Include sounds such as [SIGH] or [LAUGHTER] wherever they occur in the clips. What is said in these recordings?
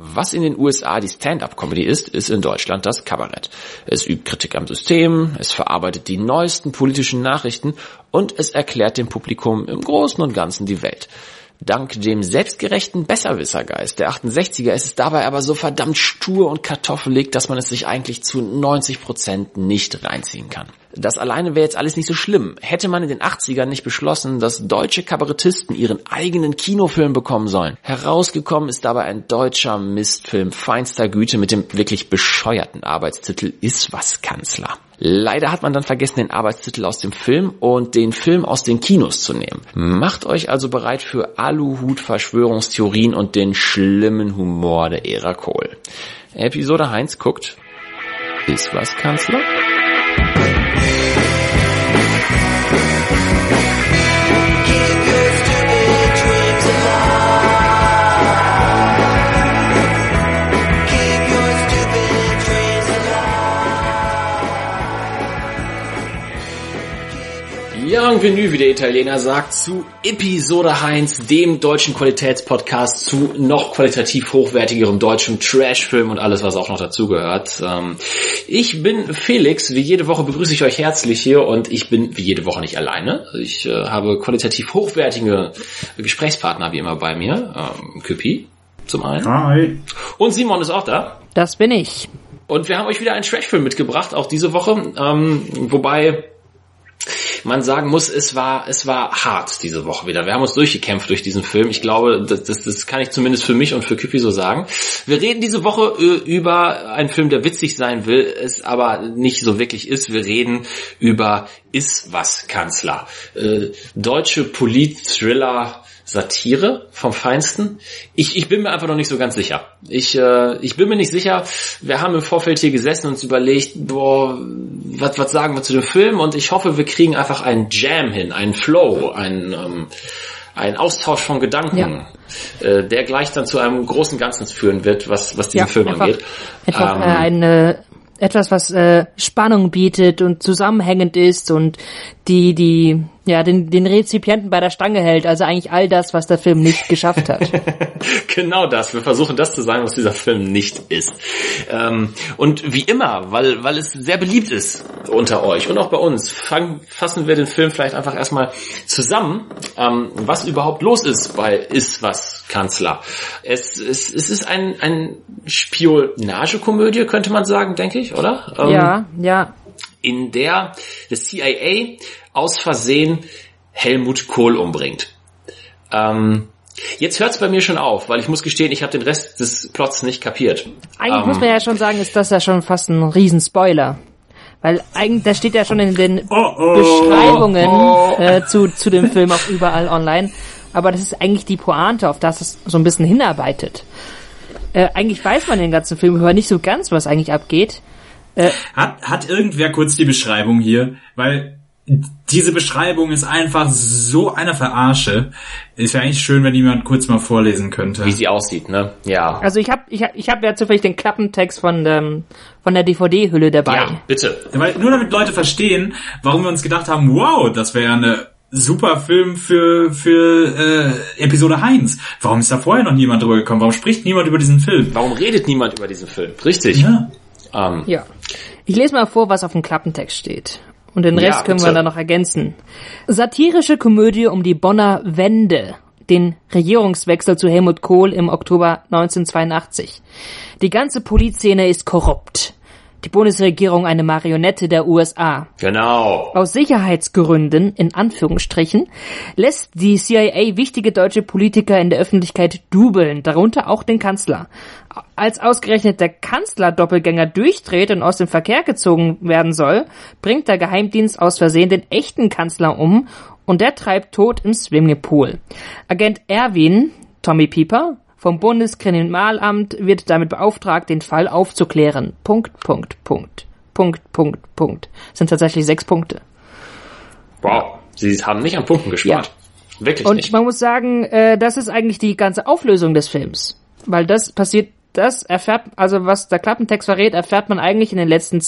Was in den USA die Stand-up-Comedy ist, ist in Deutschland das Kabarett. Es übt Kritik am System, es verarbeitet die neuesten politischen Nachrichten und es erklärt dem Publikum im Großen und Ganzen die Welt. Dank dem selbstgerechten Besserwissergeist der 68er ist es dabei aber so verdammt stur und kartoffelig, dass man es sich eigentlich zu 90 Prozent nicht reinziehen kann. Das alleine wäre jetzt alles nicht so schlimm. Hätte man in den 80ern nicht beschlossen, dass deutsche Kabarettisten ihren eigenen Kinofilm bekommen sollen. Herausgekommen ist dabei ein deutscher Mistfilm feinster Güte mit dem wirklich bescheuerten Arbeitstitel Ist was Kanzler. Leider hat man dann vergessen, den Arbeitstitel aus dem Film und den Film aus den Kinos zu nehmen. Macht euch also bereit für Aluhut-Verschwörungstheorien und den schlimmen Humor der Ära Kohl. Episode Heinz guckt Ist was Kanzler? Bienvenue, wie der Italiener sagt, zu Episode Heinz, dem deutschen Qualitätspodcast zu noch qualitativ hochwertigerem deutschem Trashfilm und alles, was auch noch dazugehört. Ähm, ich bin Felix, wie jede Woche begrüße ich euch herzlich hier und ich bin wie jede Woche nicht alleine. Ich äh, habe qualitativ hochwertige Gesprächspartner wie immer bei mir. Ähm, Küppi zum einen. Hi. Und Simon ist auch da. Das bin ich. Und wir haben euch wieder einen Trashfilm mitgebracht, auch diese Woche. Ähm, wobei man sagen muss, es war, es war hart diese Woche wieder. Wir haben uns durchgekämpft durch diesen Film. Ich glaube, das, das, das kann ich zumindest für mich und für Küppi so sagen. Wir reden diese Woche über einen Film, der witzig sein will, es aber nicht so wirklich ist. Wir reden über Ist was Kanzler. Äh, deutsche Polit-Thriller Satire vom Feinsten. Ich, ich bin mir einfach noch nicht so ganz sicher. Ich, äh, ich bin mir nicht sicher. Wir haben im Vorfeld hier gesessen und uns überlegt, boah, was, was sagen wir zu dem Film? Und ich hoffe, wir kriegen einfach einen Jam hin, einen Flow, einen, ähm, einen Austausch von Gedanken, ja. äh, der gleich dann zu einem großen Ganzen führen wird, was, was diesen ja, Film einfach, angeht. Einfach ähm, äh, eine etwas, was äh, Spannung bietet und zusammenhängend ist und die, die, ja, den, den Rezipienten bei der Stange hält. Also eigentlich all das, was der Film nicht geschafft hat. [LAUGHS] genau das. Wir versuchen das zu sagen, was dieser Film nicht ist. Ähm, und wie immer, weil, weil es sehr beliebt ist unter euch und auch bei uns, fang, fassen wir den Film vielleicht einfach erstmal zusammen, ähm, was überhaupt los ist bei Ist was Kanzler. Es, es, es ist ein, ein Spionagekomödie, könnte man sagen, denke ich, oder? Ähm, ja, ja in der das CIA aus Versehen Helmut Kohl umbringt. Ähm, jetzt hört's bei mir schon auf, weil ich muss gestehen, ich habe den Rest des Plots nicht kapiert. Eigentlich ähm, muss man ja schon sagen, ist das ja schon fast ein Riesenspoiler. Weil eigentlich, das steht ja schon in den oh, oh, Beschreibungen oh, äh, zu, zu dem Film auch überall online. Aber das ist eigentlich die Pointe, auf das es so ein bisschen hinarbeitet. Äh, eigentlich weiß man den ganzen Film über nicht so ganz, was eigentlich abgeht. Äh, hat, hat irgendwer kurz die Beschreibung hier? Weil diese Beschreibung ist einfach so eine Verarsche. Ist ja eigentlich schön, wenn jemand kurz mal vorlesen könnte. Wie sie aussieht, ne? Ja. Also ich habe ich hab, ich hab ja zufällig den Klappentext von, ähm, von der DVD-Hülle dabei. Ja, bitte. Weil, nur damit Leute verstehen, warum wir uns gedacht haben, wow, das wäre eine super Film für für äh, Episode Heinz. Warum ist da vorher noch niemand drüber gekommen? Warum spricht niemand über diesen Film? Warum redet niemand über diesen Film? Richtig. Ja. Ähm, ja. Ich lese mal vor, was auf dem Klappentext steht. Und den Rest ja, können wir dann noch ergänzen. Satirische Komödie um die Bonner Wende, den Regierungswechsel zu Helmut Kohl im Oktober 1982. Die ganze Polizszene ist korrupt die Bundesregierung eine Marionette der USA. Genau. Aus Sicherheitsgründen, in Anführungsstrichen, lässt die CIA wichtige deutsche Politiker in der Öffentlichkeit dubeln, darunter auch den Kanzler. Als ausgerechnet der Kanzler Doppelgänger durchdreht und aus dem Verkehr gezogen werden soll, bringt der Geheimdienst aus Versehen den echten Kanzler um und der treibt tot im Swimmingpool. Agent Erwin, Tommy Pieper, vom Bundeskriminalamt wird damit beauftragt, den Fall aufzuklären. Punkt, Punkt, Punkt. Punkt, Punkt, Punkt. Das sind tatsächlich sechs Punkte. Wow, Sie haben nicht an Punkten gespart. Ja. Wirklich Und nicht. man muss sagen, äh, das ist eigentlich die ganze Auflösung des Films. Weil das passiert, das erfährt, also was der Klappentext verrät, erfährt man eigentlich in den letzten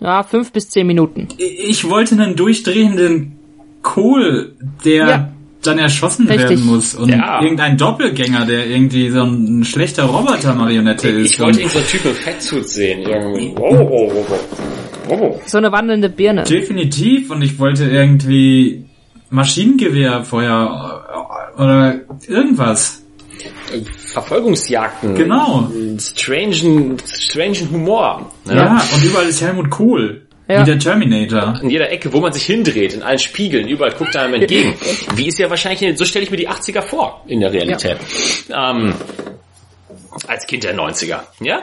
ja, fünf bis zehn Minuten. Ich wollte einen durchdrehenden Kohl, der ja dann erschossen Richtig. werden muss und Ja. irgendein Doppelgänger, der irgendwie so ein schlechter Roboter-Marionette ist. Ich wollte ihn so einen Typ im Fettsuit sehen. Irgendwie. Oh, oh, oh, oh. Oh. So eine wandelnde Birne. Definitiv und ich wollte irgendwie Maschinengewehrfeuer äh, oder irgendwas. Verfolgungsjagden. Genau. Strangen, strangen Humor. Ne? Ja, und überall ist Helmut Kohl. Ja. Wie der Terminator. In jeder Ecke, wo man sich hindreht, in allen Spiegeln, überall guckt er einem entgegen. [LAUGHS] Wie ist ja wahrscheinlich, so stelle ich mir die 80er vor in der Realität. Ähm, als Kind der 90er. Ja?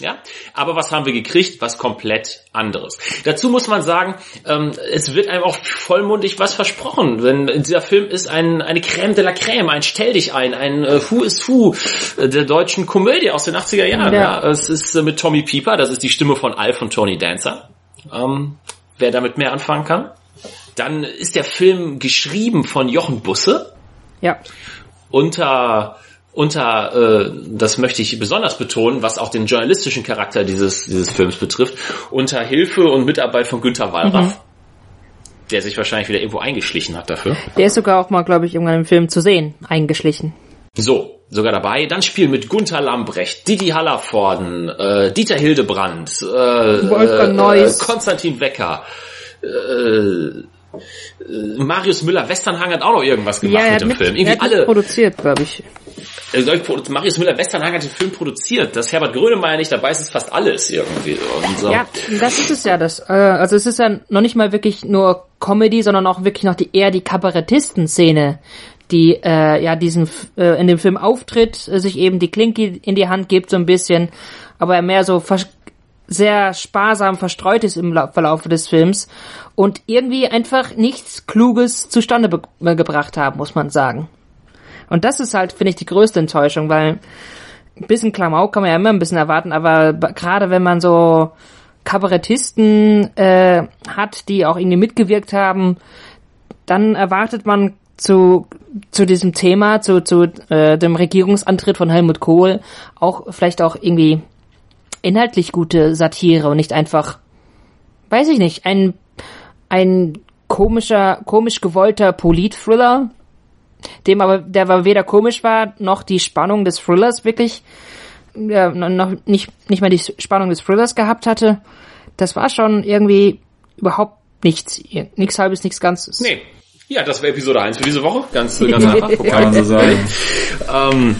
Ja, aber was haben wir gekriegt? Was komplett anderes. Dazu muss man sagen, ähm, es wird einem auch vollmundig was versprochen. Denn dieser Film ist ein, eine Crème de la Crème, ein Stell dich ein, ein äh, Who is Who äh, der deutschen Komödie aus den 80er Jahren. Ja. Ja. Es ist äh, mit Tommy Pieper, das ist die Stimme von Alf und Tony Dancer. Ähm, wer damit mehr anfangen kann. Dann ist der Film geschrieben von Jochen Busse Ja. unter unter äh, das möchte ich besonders betonen, was auch den journalistischen Charakter dieses dieses Films betrifft, unter Hilfe und Mitarbeit von Günter Wallraff, der sich wahrscheinlich wieder irgendwo eingeschlichen hat dafür. Der ist sogar auch mal, glaube ich, irgendwann im Film zu sehen, eingeschlichen. So, sogar dabei. Dann spielen mit Gunther Lambrecht, Didi Hallervorden, äh, Dieter Hildebrandt, äh, Wolfgang äh, Neuss. äh, Konstantin Wecker, äh, äh, Marius Müller-Westernhagen hat auch noch irgendwas gemacht ja, mit dem mit, Film. Irgendwie alle. produziert, glaube ich. Marius Müller-Westernhagen hat den Film produziert. Dass Herbert Grönemeyer nicht dabei ist, ist fast alles irgendwie. So. Ja, das ist es ja. Das, also es ist ja noch nicht mal wirklich nur Comedy, sondern auch wirklich noch die eher die Kabarettisten-Szene, die äh, ja diesen äh, in dem Film auftritt, äh, sich eben die Klinke in die Hand gibt so ein bisschen, aber er mehr so sehr sparsam verstreut ist im Lau- Verlauf des Films und irgendwie einfach nichts Kluges zustande äh, gebracht haben, muss man sagen. Und das ist halt, finde ich, die größte Enttäuschung, weil ein bisschen Klamauk kann man ja immer ein bisschen erwarten, aber gerade wenn man so Kabarettisten äh, hat, die auch irgendwie mitgewirkt haben, dann erwartet man zu zu diesem Thema, zu zu äh, dem Regierungsantritt von Helmut Kohl auch vielleicht auch irgendwie inhaltlich gute Satire und nicht einfach, weiß ich nicht, ein ein komischer, komisch gewollter Polit-Thriller, dem aber, der aber weder komisch war, noch die Spannung des Thrillers wirklich, ja, noch nicht, nicht mal die Spannung des Thrillers gehabt hatte. Das war schon irgendwie überhaupt nichts, nichts halbes, nichts Ganzes. Nee. Ja, das wäre Episode 1 für diese Woche. Ganz, ganz [LAUGHS] einfach. Kann man so sagen. [LAUGHS] Ähm,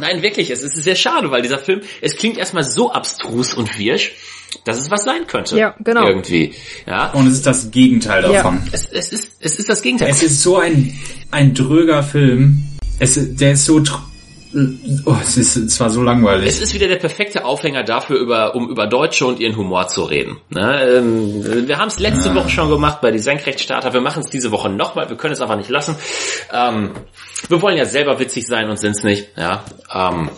nein, wirklich, es ist sehr schade, weil dieser Film, es klingt erstmal so abstrus und wirsch, dass es was sein könnte. Ja, genau. Irgendwie. Ja. Und es ist das Gegenteil davon. Es, es, ist, es ist das Gegenteil. Es ist so ein, ein dröger Film. Es, der ist so, tr- oh, es ist, es war so langweilig. Es ist wieder der perfekte Aufhänger dafür, über, um über Deutsche und ihren Humor zu reden. Ne? Ähm, wir haben es letzte Woche schon gemacht bei die Senkrechtstarter. Wir machen es diese Woche nochmal. Wir können es einfach nicht lassen. Ähm, wir wollen ja selber witzig sein und sind es nicht. Ja. Ähm,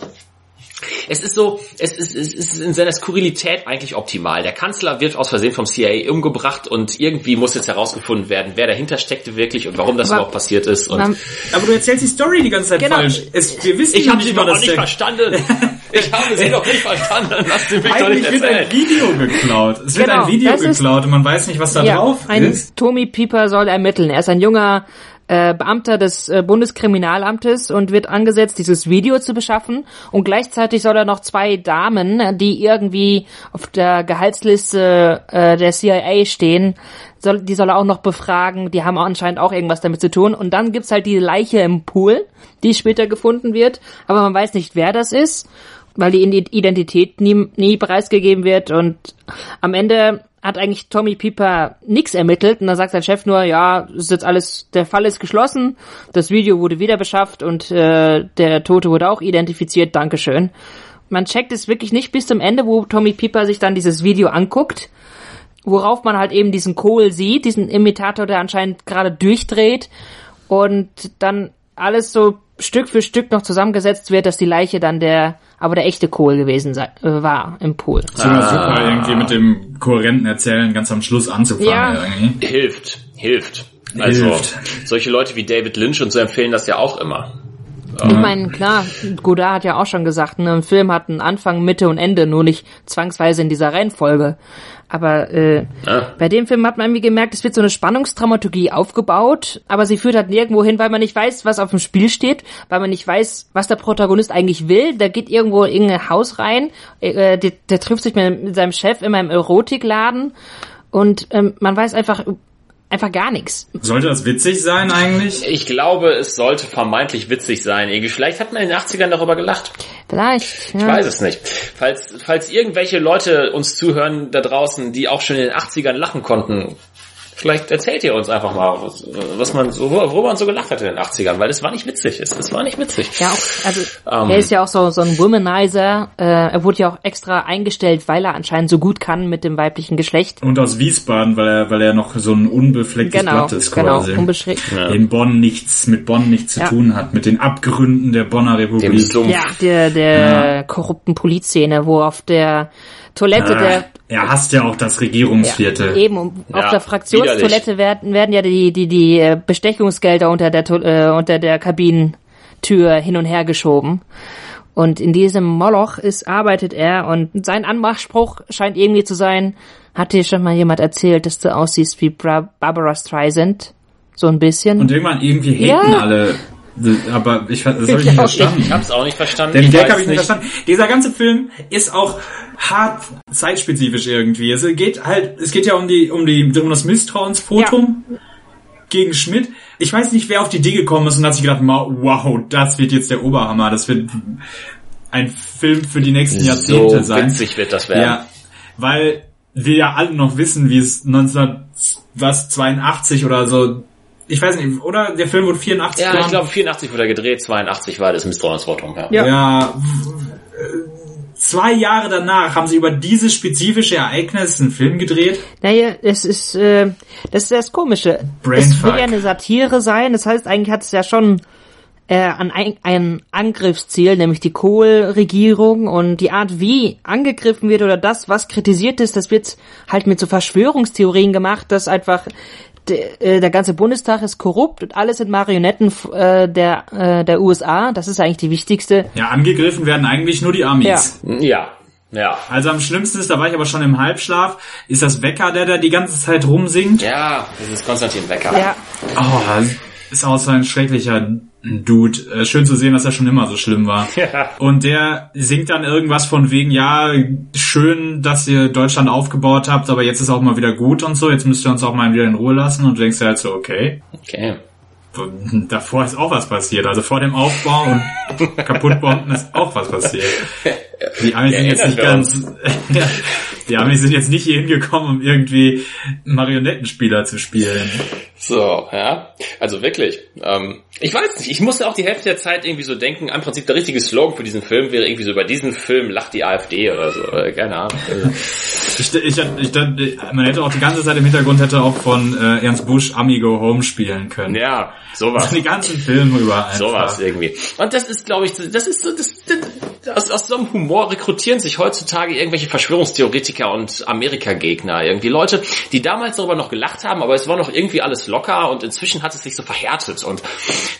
es ist so, es ist, es ist in seiner Skurrilität eigentlich optimal. Der Kanzler wird aus Versehen vom CIA umgebracht und irgendwie muss jetzt herausgefunden werden, wer dahinter steckte wirklich und warum das Aber- überhaupt passiert ist. Und Aber du erzählst die Story die ganze Zeit Genau. falsch. Es, wir wissen ich habe sie [LAUGHS] noch nicht verstanden. Ich habe sie noch nicht verstanden. Lass sie mich doch nicht Eigentlich wird erzählen. ein Video geklaut. Es wird Genau, ein Video das ist- geklaut und man weiß nicht, was da ja, drauf ein ist. Tommy Pieper soll ermitteln. Er ist ein junger äh, Beamter des äh, Bundeskriminalamtes und wird angesetzt, dieses Video zu beschaffen. Und gleichzeitig soll er noch zwei Damen, die irgendwie auf der Gehaltsliste äh, der CIA stehen, soll, die soll er auch noch befragen. Die haben anscheinend auch irgendwas damit zu tun. Und dann gibt's halt die Leiche im Pool, die später gefunden wird. Aber man weiß nicht, wer das ist weil die Identität nie, nie preisgegeben wird und am Ende hat eigentlich Tommy Pieper nix ermittelt und dann sagt sein Chef nur, ja, ist jetzt alles, der Fall ist geschlossen, das Video wurde wieder beschafft und äh, der Tote wurde auch identifiziert, Dankeschön. Man checkt es wirklich nicht bis zum Ende, wo Tommy Pieper sich dann dieses Video anguckt, worauf man halt eben diesen Kohl sieht, diesen Imitator, der anscheinend gerade durchdreht und dann alles so Stück für Stück noch zusammengesetzt wird, dass die Leiche dann der, aber der echte Kohl gewesen sei, äh, war im Pool. Ist immer super, irgendwie mit dem kohärenten Erzählen ganz am Schluss anzufangen. Ja. Irgendwie. Hilft, hilft. Also Hilft. solche Leute wie David Lynch und so empfehlen das ja auch immer. Ich meine, klar, Godard hat ja auch schon gesagt, ne, ein Film hat einen Anfang, Mitte und Ende, nur nicht zwangsweise in dieser Reihenfolge. Aber äh, Ja. bei dem Film hat man irgendwie gemerkt, es wird so eine Spannungsdramaturgie aufgebaut, aber sie führt halt nirgendwo hin, weil man nicht weiß, was auf dem Spiel steht, weil man nicht weiß, was der Protagonist eigentlich will. Der geht irgendwo in ein Haus rein, äh, der, der trifft sich mit, mit seinem Chef immer im Erotikladen und ähm, man weiß einfach einfach gar nichts. Sollte das witzig sein eigentlich? Ich glaube, es sollte vermeintlich witzig sein. Irgendwie, vielleicht hat man in den 80ern darüber gelacht. Vielleicht. Ich Ja. weiß es nicht. Falls, falls irgendwelche Leute uns zuhören da draußen, die auch schon in den 80ern lachen konnten, vielleicht erzählt ihr uns einfach mal, was, was man so, worüber man so gelacht hat in den 80ern, weil es war nicht witzig. Es, es war nicht witzig. Ja, auch, also Ähm. er ist ja auch so, so ein Womanizer. Äh, er wurde ja auch extra eingestellt, weil er anscheinend so gut kann mit dem weiblichen Geschlecht. Und aus Wiesbaden, weil er, weil er noch so ein unbeflecktes Genau, Blatt ist genau, quasi. unbeschränkt. In Bonn nichts, mit Bonn nichts zu Ja. tun hat, mit den Abgründen der Bonner Dem Republik. Sumpf. Ja, der, der korrupten Polizszene, wo auf der Toilette der Ah, er hasst ja auch das ja, Regierungsviertel. eben um, Ja, auf der Fraktionstoilette werden, werden ja die die die äh, Bestechungsgelder unter der äh, unter der Kabinentür hin und her geschoben. Und in diesem Moloch ist arbeitet er und sein Anmachspruch scheint irgendwie zu sein: Hat dir schon mal jemand erzählt, dass du aussiehst wie Bra Barbara Streisand? So ein bisschen. Und irgendwann irgendwie haten Ja. alle. Aber ich, das habe ich Ich [LAUGHS] nicht auch verstanden. Ich hab's auch nicht verstanden. Den Gag habe ich nicht verstanden. Dieser ganze Film ist auch hart zeitspezifisch irgendwie. Es geht halt, es geht ja um die, um die, um das Misstrauensvotum gegen Schmidt. Ich weiß nicht, wer auf die Idee gekommen ist und hat sich gedacht, wow, das wird jetzt der Oberhammer. Das wird ein Film für die nächsten Jahrzehnte So sein. witzig wird das werden. Ja, weil wir ja alle noch wissen, wie es 1982 oder so, ich weiß nicht, oder? Der Film wurde 84 Ja, ich glaube 84 wurde er gedreht, 82 war das Misstrauensvotum. Ja. Ja. Ja, zwei Jahre danach haben sie über dieses spezifische Ereignis einen Film gedreht. Naja, es ist, äh, das ist das Komische. Brainfuck. Es will ja eine Satire sein, das heißt, eigentlich hat es ja schon äh, an ein, ein Angriffsziel, nämlich die Kohl-Regierung und die Art, wie angegriffen wird oder das, was kritisiert ist, das wird halt mit so Verschwörungstheorien gemacht, dass einfach äh, der ganze Bundestag ist korrupt und alles sind Marionetten äh, der, äh, der USA. Das ist eigentlich die wichtigste. Ja, angegriffen werden eigentlich nur die Amis. Ja. Ja. Also am schlimmsten ist, da war ich aber schon im Halbschlaf, ist das Wecker, der da die ganze Zeit rumsingt. Ja, das ist Konstantin Becker. Ja, Oh, ist auch so ein schrecklicher Dude. Äh, Schön zu sehen, dass er schon immer so schlimm war. Ja. Und der singt dann irgendwas von wegen, ja, schön, dass ihr Deutschland aufgebaut habt, aber jetzt ist auch mal wieder gut und so, jetzt müsst ihr uns auch mal wieder in Ruhe lassen und du denkst dir halt so, okay. Okay. [LAUGHS] Davor ist auch was passiert. Also vor dem Aufbau und [LAUGHS] kaputtbomben ist auch was passiert. Die Amis sind jetzt nicht ganz, [LAUGHS] die Amis sind jetzt nicht hier hingekommen, um irgendwie Marionettenspieler zu spielen. So, ja. Also wirklich. Ähm, ich weiß nicht, ich musste auch die Hälfte der Zeit irgendwie so denken, im Prinzip der richtige Slogan für diesen Film wäre irgendwie so, bei diesem Film lacht die AfD oder so. Äh, keine Ahnung. Ich, ich, ich, man hätte auch die ganze Zeit im Hintergrund hätte auch von äh, Ernst Busch Amigo Home spielen können. Ja, sowas. Die ganzen Filme über einfach. Sowas irgendwie. Und das ist, glaube ich, das ist so, das, das, aus, aus so einem Humor rekrutieren sich heutzutage irgendwelche Verschwörungstheoretiker und Amerika-Gegner. Irgendwie Leute, die damals darüber noch gelacht haben, aber es war noch irgendwie alles locker und inzwischen hat es sich so verhärtet. Und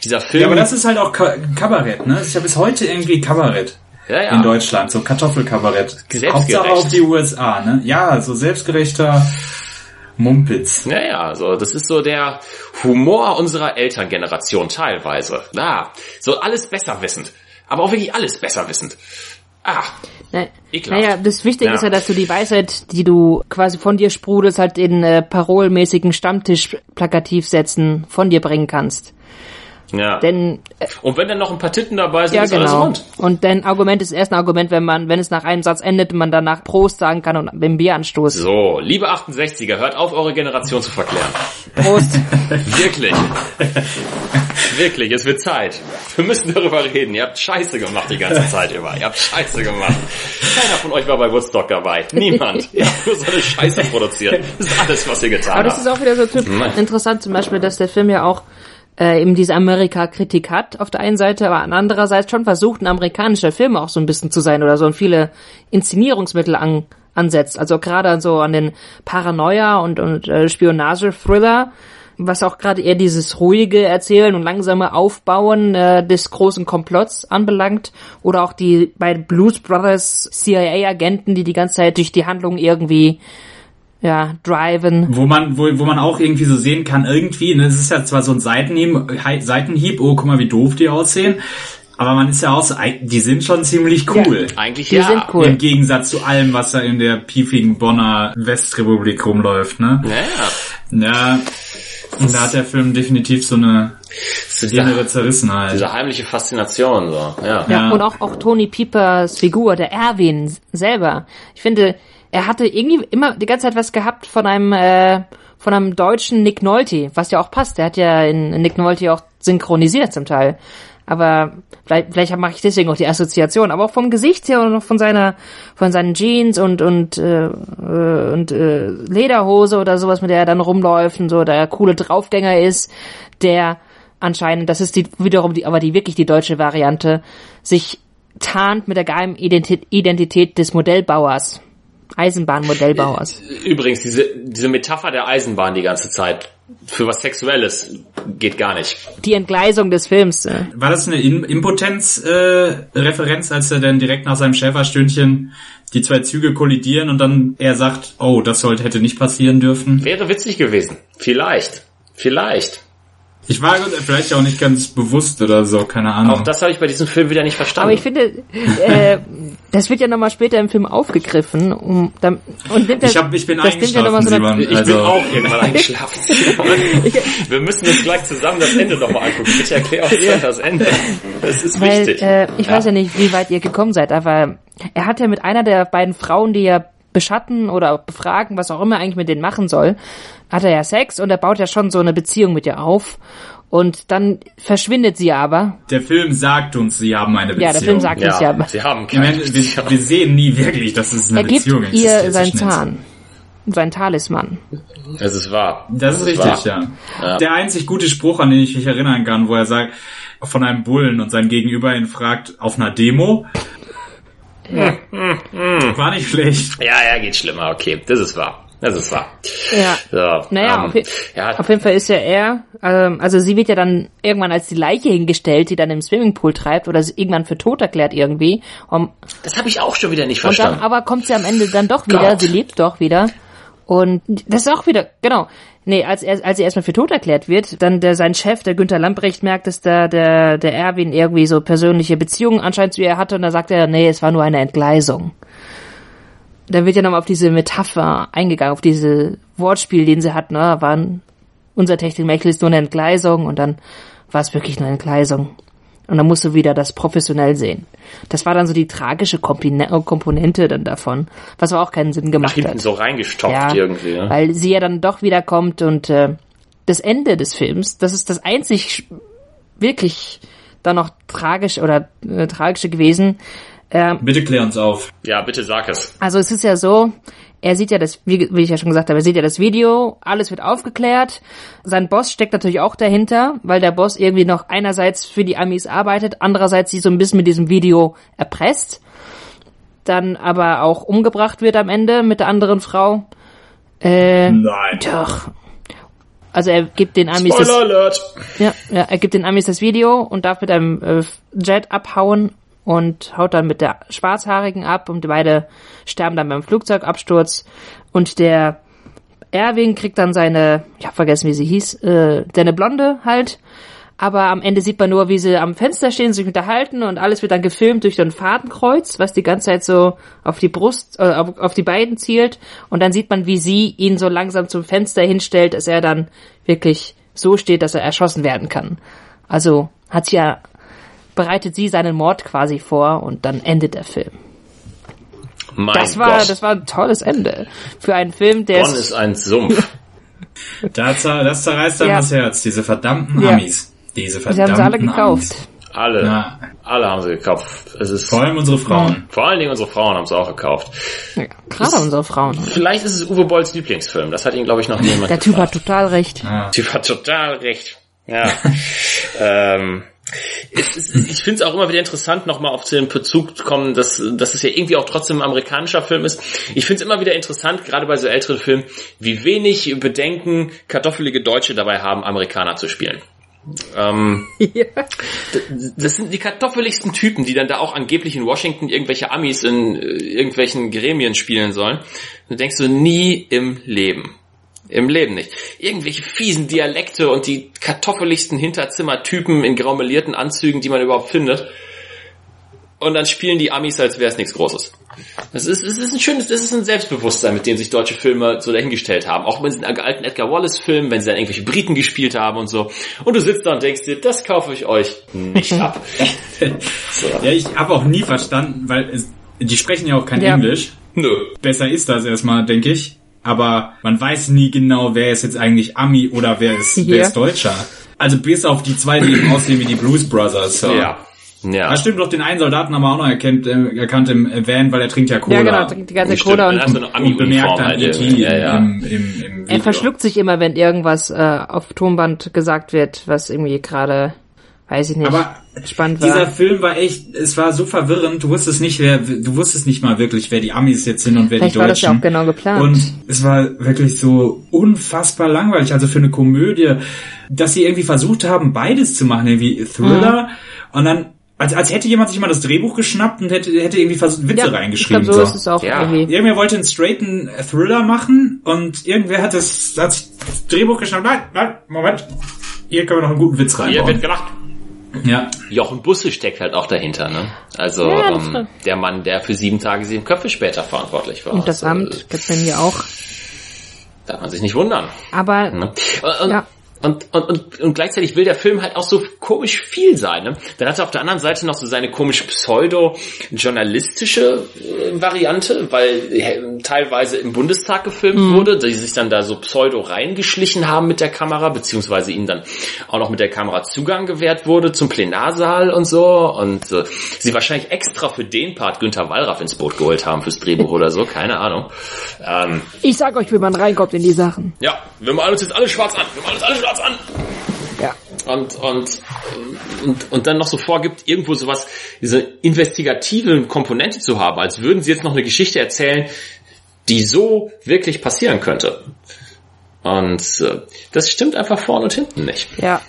dieser Film. Ja, aber das ist halt auch Ka Kabarett, ne? Das ist ja bis heute irgendwie Kabarett. ja, ja. in Deutschland, so Kartoffelkabarett. Selbstgerecht. Hauptsache auf die USA, ne? Ja, so selbstgerechter Mumpitz. Ja, ja, so, das ist so der Humor unserer Elterngeneration teilweise. Ja, so alles besser wissend. Aber auch wirklich alles besser wissend. Ah, Na, Ekelhaft. naja, das Wichtige Ja. ist ja, dass du die Weisheit, die du quasi von dir sprudelst, halt in äh, parolmäßigen Stammtisch-Plakativsätzen von dir bringen kannst. Ja. Denn äh, Und wenn dann noch ein paar Titten dabei sind, ja ist alles genau. rund. Und dein Argument ist erst ein Argument, wenn man, wenn es nach einem Satz endet, man danach Prost sagen kann und beim Bier anstoßt. So, liebe 68er, hört auf, eure Generation zu verklären. Prost. [LAUGHS] Wirklich. Wirklich, es wird Zeit. Wir müssen darüber reden. Ihr habt Scheiße gemacht die ganze Zeit über. Ihr habt Scheiße gemacht. Keiner von euch war bei Woodstock dabei. Niemand. [LAUGHS] Ihr habt nur so eine Scheiße produziert. Das ist alles, was ihr getan Aber das habt. ist auch wieder so typ Nein. interessant, zum Beispiel, dass der Film ja auch äh, eben diese Amerika-Kritik hat auf der einen Seite, aber andererseits schon versucht, ein amerikanischer Film auch so ein bisschen zu sein oder so und viele Inszenierungsmittel an, ansetzt. Also gerade so an den Paranoia und, und äh, Spionage-Thriller was auch gerade eher dieses ruhige Erzählen und langsame Aufbauen äh, des großen Komplotts anbelangt. Oder auch die beiden Blues Brothers CIA-Agenten, die die ganze Zeit durch die Handlung irgendwie ja, driven. Wo man, wo, wo man auch irgendwie so sehen kann, irgendwie, ne, es ist ja zwar so ein Seitenhieb, Seitenhieb, oh, guck mal, wie doof die aussehen. Aber man ist ja auch so, die sind schon ziemlich cool. Ja, eigentlich Die ja. sind cool. Im Gegensatz zu allem, was da in der piefigen Bonner Westrepublik rumläuft, ne? Ja, Ja. Und da hat der Film definitiv so eine innere diese, Zerrissenheit. diese heimliche Faszination, so, ja. Ja, Ja. und auch, auch Tony Piepers Figur, der Erwin selber. Ich finde, er hatte irgendwie immer die ganze Zeit was gehabt von einem, äh, von einem deutschen Nick Nolte, was ja auch passt. Der hat ja in, in Nick Nolte auch synchronisiert zum Teil. Aber vielleicht, vielleicht mache ich deswegen auch die Assoziation. Aber auch vom Gesicht her und von seiner, von seinen Jeans und und äh, äh, und äh, Lederhose oder sowas, mit der er dann rumläuft und so, der coole Draufgänger ist, der anscheinend, das ist die wiederum die, aber die wirklich die deutsche Variante, sich tarnt mit der geheimen Identität des Modellbauers, Eisenbahnmodellbauers. Übrigens, diese, diese Metapher der Eisenbahn die ganze Zeit für was Sexuelles geht gar nicht. Die Entgleisung des Films. Äh. War das eine In Impotenz-Referenz, äh, Referenz, als er dann direkt nach seinem Schäferstündchen die zwei Züge kollidieren und dann er sagt, oh, das sollte, hätte nicht passieren dürfen? Wäre witzig gewesen. Vielleicht. Vielleicht. Ich war vielleicht auch nicht ganz bewusst oder so, keine Ahnung. Auch das habe ich bei diesem Film wieder nicht verstanden. Aber ich finde, äh, das wird ja nochmal später im Film aufgegriffen. Um, dann, und nimmt ich, hab, ich bin das nimmt ja noch eingeschlafen, mal so Simon. ich Also, bin auch irgendwann eingeschlafen. Wir müssen jetzt gleich zusammen das Ende nochmal angucken. Bitte erklär uns dann das Ende. Das ist Weil, wichtig. äh, ich weiß ja nicht, wie weit ihr gekommen seid, aber er hat ja mit einer der beiden Frauen, die er beschatten oder befragen, was auch immer er eigentlich mit denen machen soll, hat er ja Sex und er baut ja schon so eine Beziehung mit ihr auf. Und dann verschwindet sie aber. der Film sagt uns, sie haben eine Beziehung. Ja, der Film sagt uns ja, aber sie haben Im keine Endeffekt, wir, wir sehen nie wirklich, dass es eine er gibt Beziehung ihr seinen Zahn. Sein Talisman. Es ist wahr. Das ist Es richtig, ja. Ja. Der einzig gute Spruch, an den ich mich erinnern kann, wo er sagt, von einem Bullen und sein Gegenüber ihn fragt, auf einer Demo. War nicht schlecht. Ja, ja, geht schlimmer. Okay, das ist wahr. Das ist wahr. Ja. So, Naja, ähm, auf, ja, auf jeden Fall ist ja er, ähm, also sie wird ja dann irgendwann als die Leiche hingestellt, die dann im Swimmingpool treibt oder sie irgendwann für tot erklärt irgendwie. Und, das habe ich auch schon wieder nicht und dann verstanden. aber kommt sie am Ende dann doch wieder, Gott. sie lebt doch wieder. Und das ist auch wieder, genau. Nee, als er, als sie erstmal für tot erklärt wird, dann der, sein Chef, der Günther Lamprecht, merkt, dass da der, der Erwin irgendwie so persönliche Beziehungen anscheinend zu ihr hatte und da sagt er, nee, es war nur eine Entgleisung. Da wird ja nochmal auf diese Metapher eingegangen, auf diese Wortspiel, den sie hat, ne, waren, unser Techtelmechtel ist nur eine Entgleisung und dann war es wirklich eine Entgleisung. Und dann musst du wieder das professionell sehen. Das war dann so die tragische Kompine- Komponente dann davon, was aber auch keinen Sinn Nach gemacht hinten hat. so reingestopft Ja, irgendwie. Ne? weil sie ja dann doch wieder kommt und äh, das Ende des Films, das ist das einzig wirklich dann noch tragisch oder äh, tragische gewesen. Ähm, Bitte klär uns auf. Ja, bitte sag es. also es ist ja so, er sieht ja das, wie, wie ich ja schon gesagt habe, er sieht ja das Video, alles wird aufgeklärt. Sein Boss steckt natürlich auch dahinter, weil der Boss irgendwie noch einerseits für die Amis arbeitet, andererseits sie so ein bisschen mit diesem Video erpresst. Dann aber auch umgebracht wird am Ende mit der anderen Frau. Äh, Nein. doch. Also er gibt den Amis das, Spoiler Alert! ja, ja, er gibt den Amis das Video und darf mit einem äh, Jet abhauen und haut dann mit der Schwarzhaarigen ab und beide sterben dann beim Flugzeugabsturz und der Erwin kriegt dann seine, ich hab vergessen, wie sie hieß, äh, seine Blonde halt. Aber am Ende sieht man nur, wie sie am Fenster stehen, sich unterhalten und alles wird dann gefilmt durch so ein Fadenkreuz, was die ganze Zeit so auf die Brust, äh, auf, auf die beiden zielt. Und dann sieht man, wie sie ihn so langsam zum Fenster hinstellt, dass er dann wirklich so steht, dass er erschossen werden kann. Also hat sie ja, bereitet sie seinen Mord quasi vor und dann endet der Film. Mein Das war, Gott. das war ein tolles Ende für einen Film, der Bonn ist ein Sumpf. [LAUGHS] Das, das zerreißt einem Ja. das Herz, diese verdammten Ja. Amis. Diese Sie verdammten haben sie alle gekauft. Amis. Alle. Ja. Alle haben sie gekauft. Es ist, Vor allem unsere Frauen. vor allen Dingen unsere Frauen haben es auch gekauft. Ja, gerade unsere Frauen. Vielleicht ist es Uwe Bolls Lieblingsfilm. Das hat ihn, glaube ich, noch niemand Der Typ gefragt. hat total recht. Der Typ hat total recht. Ja. [LAUGHS] ähm, ist, ich finde es auch immer wieder interessant, nochmal auf den Bezug zu kommen, dass, dass es ja irgendwie auch trotzdem ein amerikanischer Film ist. Ich finde es immer wieder interessant, gerade bei so älteren Filmen, wie wenig Bedenken kartoffelige Deutsche dabei haben, Amerikaner zu spielen. Ähm, Ja. das sind die kartoffeligsten Typen, die dann da auch angeblich in Washington irgendwelche Amis in äh, irgendwelchen Gremien spielen sollen. Du denkst so, nie im Leben. Im Leben nicht. Irgendwelche fiesen Dialekte und die kartoffeligsten Hinterzimmertypen in graumelierten Anzügen, die man überhaupt findet. Und dann spielen die Amis, als wäre es nichts Großes. Das ist, das ist ein schönes, das ist ein Selbstbewusstsein, mit dem sich deutsche Filme so dahingestellt haben. Auch mit den alten Edgar Wallace-Filmen, wenn sie dann irgendwelche Briten gespielt haben und so. Und du sitzt da und denkst dir, das kaufe ich euch nicht ab. [LAUGHS] so. Ja, ich habe auch nie verstanden, weil es, die sprechen ja auch kein Ja. Englisch. Nö. Besser ist das erstmal, denke ich. Aber man weiß nie genau, wer ist jetzt eigentlich Ami oder wer ist, Ja. wer ist Deutscher. Also bis auf die zwei, die eben aussehen wie die Blues Brothers. So. Ja. Ja. Ah, stimmt doch, den einen Soldaten haben wir auch noch erkannt, äh, erkannt im Van, weil er trinkt ja Cola. Ja, genau, trinkt die ganze Stimmt, Cola und eine und bemerkt dann halt E.T. Ja, ja. Im, im, im er Video. verschluckt sich immer, wenn irgendwas äh, auf Tonband gesagt wird, was irgendwie gerade, weiß ich nicht, Aber spannend Dieser war. Film war echt, es war so verwirrend, du wusstest nicht, wer, du wusstest nicht mal wirklich, wer die Amis jetzt sind und wer Vielleicht die war Deutschen. das ja auch genau geplant. Und es war wirklich so unfassbar langweilig, also für eine Komödie, dass sie irgendwie versucht haben, beides zu machen, irgendwie Thriller Mhm. und dann, als, als hätte jemand sich mal das Drehbuch geschnappt und hätte, hätte irgendwie versucht, Witze ja, ich reingeschrieben. glaube, so ist es auch Ja. irgendwie. Irgendwer wollte einen straighten Thriller machen und irgendwer hat das, hat das Drehbuch geschnappt. Nein, nein, Moment. Hier können wir noch einen guten Witz Hier reinbauen. wird gelacht. Ja. Jochen Busse steckt halt auch dahinter, ne? Also Ja, ähm, der Mann, der für sieben Tage sieben Köpfe später verantwortlich war. Und das Also, Amt gibt's bei mir auch. Darf man sich nicht wundern. Aber Ne? Und, Ja. Und, und, und, und gleichzeitig will der Film halt auch so komisch viel sein. Ne? Dann hat er auf der anderen Seite noch so seine komisch pseudo-journalistische äh, Variante, weil äh, teilweise im Bundestag gefilmt Mhm. wurde, die sich dann da so pseudo reingeschlichen haben mit der Kamera, beziehungsweise ihnen dann auch noch mit der Kamera Zugang gewährt wurde zum Plenarsaal und so. Und äh, sie wahrscheinlich extra für den Part Günther Wallraff ins Boot geholt haben fürs Drehbuch oder so, keine Ahnung. Ähm, ich sag euch, wie man reinkommt in die Sachen. ja, wir malen uns jetzt alle schwarz an. Wir malen uns alle schwarz an. Ja. Und, und, und, und dann noch so vorgibt, irgendwo sowas, diese investigative Komponente zu haben, als würden sie jetzt noch eine Geschichte erzählen, die so wirklich passieren könnte. Und äh, das stimmt einfach vorne und hinten nicht. Ja.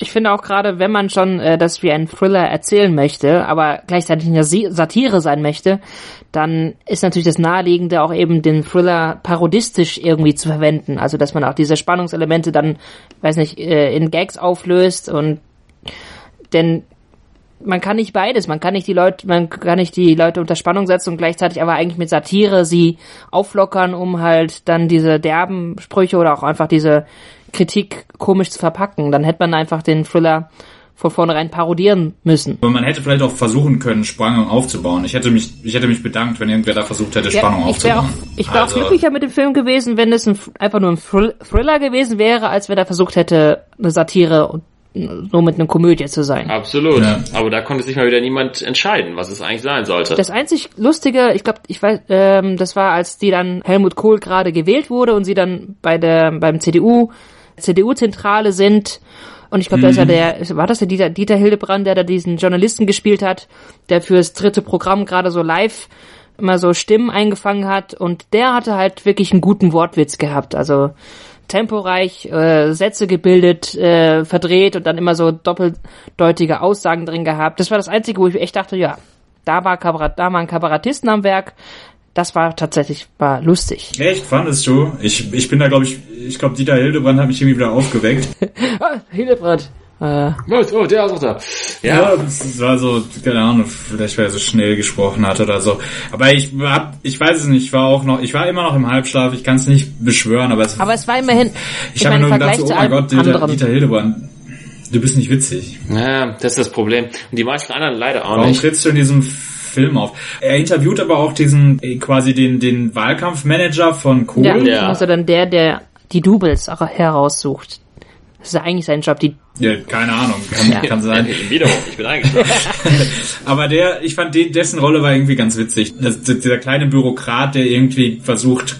Ich finde auch gerade, wenn man schon äh, das wie ein Thriller erzählen möchte, aber gleichzeitig eine Satire sein möchte, dann ist natürlich das Naheliegende auch eben den Thriller parodistisch irgendwie zu verwenden. Also dass man auch diese Spannungselemente dann, weiß nicht, äh, in Gags auflöst und denn man kann nicht beides. Man kann nicht die Leute, man kann nicht die Leute unter Spannung setzen und gleichzeitig aber eigentlich mit Satire sie auflockern, um halt dann diese derben Sprüche oder auch einfach diese Kritik komisch zu verpacken. Dann hätte man einfach den Thriller von vornherein parodieren müssen. Aber man hätte vielleicht auch versuchen können, Spannung aufzubauen. Ich hätte mich, ich hätte mich bedankt, wenn irgendwer da versucht hätte, Spannung ich wäre auch, aufzubauen. ich wär Also, auch glücklicher mit dem Film gewesen, wenn es ein, einfach nur ein Thrill- Thriller gewesen wäre, als wenn er versucht hätte, eine Satire und nur mit einer Komödie zu sein. Absolut. Ja. Aber da konnte sich mal wieder niemand entscheiden, was es eigentlich sein sollte. Das einzig Lustige, ich glaube, ich weiß, ähm, das war, als die dann Helmut Kohl gerade gewählt wurde und sie dann bei der beim CDU CDU-Zentrale sind. Und ich glaube, da ist ja der, war das der Dieter, Dieter Hildebrand, der da diesen Journalisten gespielt hat, der fürs dritte Programm gerade so live immer so Stimmen eingefangen hat. Und der hatte halt wirklich einen guten Wortwitz gehabt. Also temporeich, äh, Sätze gebildet, äh, verdreht und dann immer so doppeldeutige Aussagen drin gehabt. Das war das Einzige, wo ich echt dachte, ja, da war Kabarett, da waren Kabarettisten am Werk. Das war tatsächlich, war lustig. [LAUGHS] Echt, fandest du? Ich, ich bin da, glaube ich, ich glaube, Dieter Hildebrand hat mich irgendwie wieder aufgeweckt. [LAUGHS] Ah, Hildebrand. Äh? Oh, der ist auch da. Ja, Ja, das war so, keine Ahnung, vielleicht weil er so schnell gesprochen hat oder so. Aber ich hab, ich weiß es nicht, ich war auch noch, ich war immer noch im Halbschlaf, ich kann es nicht beschwören, aber es, aber es war immerhin, ich, ich, habe nur gedacht, so, oh mein Gott, Dieter. Dieter Hildebrand, du bist nicht witzig. ja, das ist das Problem. Und die meisten anderen leider auch Warum nicht. trittst du in diesem Film auf? Er interviewt aber auch diesen, äh, quasi den, den Wahlkampfmanager von Kohl. Ja, Ja. also dann der, der die Doubles heraussucht. Das ist ja eigentlich sein Job, die, Ja, keine Ahnung, kann, Ja. kann sein. [LAUGHS] Wiederum, ich bin eingeschlafen. [LAUGHS] Aber der, ich fand, den, dessen Rolle war irgendwie ganz witzig. Das, dieser kleine Bürokrat, der irgendwie versucht,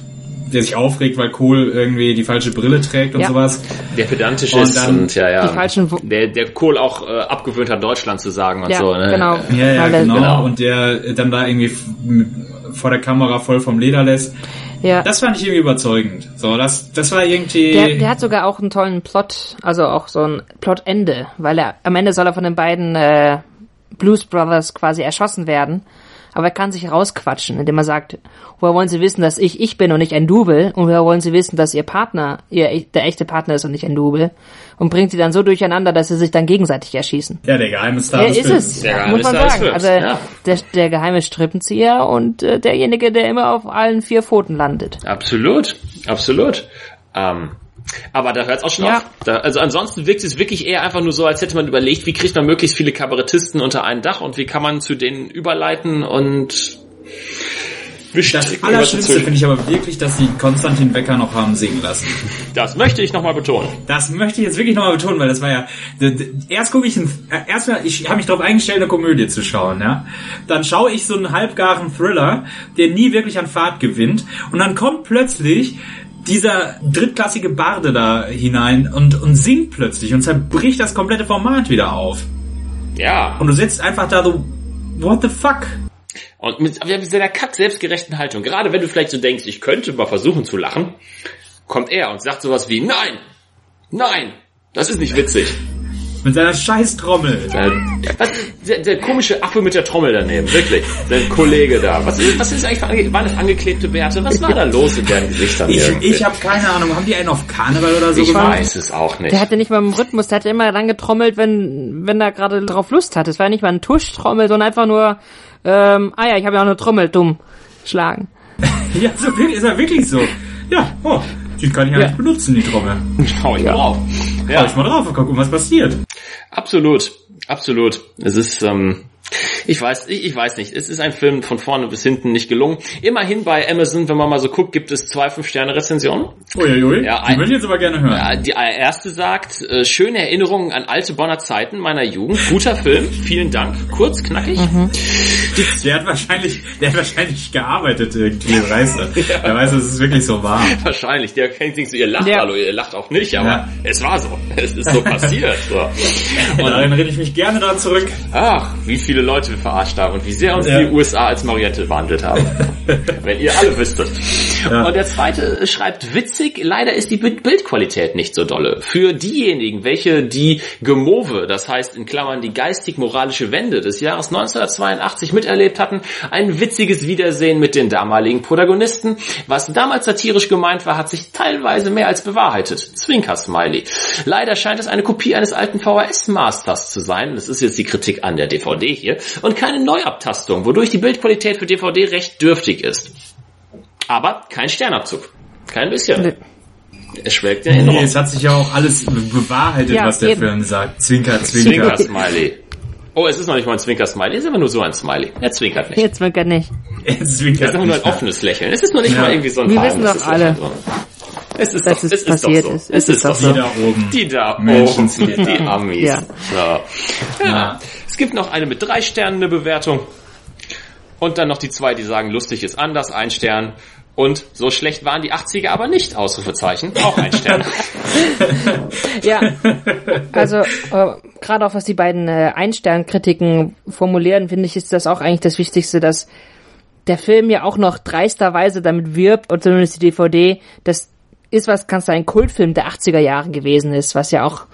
der sich aufregt, weil Kohl irgendwie die falsche Brille trägt und Ja. sowas. Der pedantisch Und ist und ja, ja. die falschen Wo- der, der Kohl auch äh, abgewöhnt hat, Deutschland zu sagen und Ja, so. Ne? genau. Ja, ja, genau. genau. Und der dann da irgendwie vor der Kamera voll vom Leder lässt. Ja. Das fand ich irgendwie überzeugend. So, das, das war irgendwie. Der, der hat sogar auch einen tollen Plot, also auch so ein Plotende, weil er am Ende soll er von den beiden äh, Blues Brothers quasi erschossen werden. Aber er kann sich rausquatschen, indem er sagt, woher wollen Sie wissen, dass ich ich bin und nicht ein Double? Und woher wollen Sie wissen, dass Ihr Partner, ihr e- der echte Partner ist und nicht ein Double? Und bringt sie dann so durcheinander, dass sie sich dann gegenseitig erschießen. ja, der geheime Star Er des ist Films. es, Der muss man Star sagen. Also ja. der, der geheime Strippenzieher und äh, derjenige, der immer auf allen vier Pfoten landet. Absolut, absolut. Ähm, aber da hört es auch schon Ja. auf. Da, also ansonsten wirkt es wirklich eher einfach nur so, als hätte man überlegt, wie kriegt man möglichst viele Kabarettisten unter ein Dach und wie kann man zu denen überleiten und Das Allerschlimmste finde ich aber wirklich, dass sie Konstantin Becker noch haben singen lassen. Das möchte ich nochmal betonen. Das möchte ich jetzt wirklich nochmal betonen, weil das war ja. Erst gucke ich, ein- äh, erstmal, ich habe mich darauf eingestellt, eine Komödie zu schauen, ja. Dann schaue ich so einen halbgaren Thriller, der nie wirklich an Fahrt gewinnt, und dann kommt plötzlich dieser drittklassige Barde da hinein und, und singt plötzlich und zerbricht das komplette Format wieder auf. Ja. Und du sitzt einfach da so, what the fuck? Und mit, mit seiner kack selbstgerechten Haltung, gerade wenn du vielleicht so denkst, ich könnte mal versuchen zu lachen, kommt er und sagt sowas wie, nein, nein, das ist nicht witzig. Mit seiner scheiß Trommel. Äh, was, der, der komische Affe mit der Trommel daneben, wirklich. Der Kollege da. Was ist, was ist eigentlich, für ange waren das angeklebte Bärte? Was war da los in deren Gesichtern? Ich, irgendwie? ich habe keine Ahnung, haben die einen auf Karneval oder so ich gemacht? weiß es auch nicht. Der hatte nicht mal einen Rhythmus, der hatte immer dann getrommelt, wenn, wenn er gerade drauf Lust hatte. Es war nicht mal ein Tuschtrommel, sondern einfach nur, ähm, ah ja, ich habe ja auch eine Trommel, dumm, schlagen. [LAUGHS] Ja, so ist ja wirklich so. Ja, oh, die kann ich ja, Ja. nicht benutzen, die Trommel. [LAUGHS] Schau ich mal drauf. Ja, ich mal drauf und gucken, was passiert. absolut. Absolut. Es ist, ähm, ich weiß, ich, ich weiß nicht. Es ist ein Film von vorne bis hinten nicht gelungen. Immerhin bei Amazon, wenn man mal so guckt, gibt es zwei Fünf-Sterne-Rezensionen. Uiuiui, Ja, die ein- würde ich jetzt aber gerne hören. Ja, Die erste sagt, äh, schöne Erinnerungen an alte Bonner Zeiten meiner Jugend. Guter Film, vielen Dank. Kurz, knackig. Der hat wahrscheinlich, der hat wahrscheinlich gearbeitet irgendwie, weißt du. [LAUGHS] Der weiß, es ist wirklich so wahr. [LAUGHS] Wahrscheinlich. Der kennt sich so, ihr lacht, Ja. hallo, ihr lacht auch nicht, aber Ja. es war so. [LAUGHS] Es ist so passiert. So. Da Und, erinnere ich mich gerne daran zurück. ach, wie viele Leute wir verarscht haben und wie sehr uns Ja. die USA als Marionette behandelt haben. [LAUGHS] Wenn ihr alle wüsstet. Ja. Und der zweite schreibt, witzig, leider ist die Bild- Bildqualität nicht so dolle. Für diejenigen, welche die Gemove, das heißt in Klammern die geistig-moralische Wende des Jahres 1982 miterlebt hatten, ein witziges Wiedersehen mit den damaligen Protagonisten. Was damals satirisch gemeint war, hat sich teilweise mehr als bewahrheitet. Zwinker-Smiley. Leider scheint es eine Kopie eines alten VHS-Masters zu sein. Das ist jetzt die Kritik an der DVD hier. Und keine Neuabtastung, wodurch die Bildqualität für DVD recht dürftig ist. Aber kein Sternabzug. Kein bisschen. Nee. Es schwelgt in Nee, Erinnerung. es hat sich ja auch alles bewahrheitet, Ja, was der eben. Film sagt. Zwinker, zwinker. Zwinker-Smiley. Oh, es ist noch nicht mal ein Zwinker-Smiley, es ist aber nur so ein Smiley. Er zwinkert nicht. Er nicht. Er Es zwinkert ist einfach nur ein offenes Lächeln. Es ist noch nicht Ja. mal irgendwie so ein Wir wissen doch alle. Es ist Dass doch, es es ist doch so. ist. Es ist doch Die so. da oben. Die da Menschen oben, sind die Amis. Ja. So. Ja. Es gibt noch eine mit drei Sternen eine Bewertung. Und dann noch die zwei, die sagen, lustig ist anders, ein Stern. Und so schlecht waren die 80er aber nicht, Ausrufezeichen, auch ein Stern. [LAUGHS] Ja, also äh, gerade auch was die beiden äh, Einsternkritiken formulieren, finde ich, ist das auch eigentlich das Wichtigste, dass der Film ja auch noch dreisterweise damit wirbt, und zumindest die DVD, das ist was, kannst du ein Kultfilm der 80er Jahre gewesen ist, was ja auch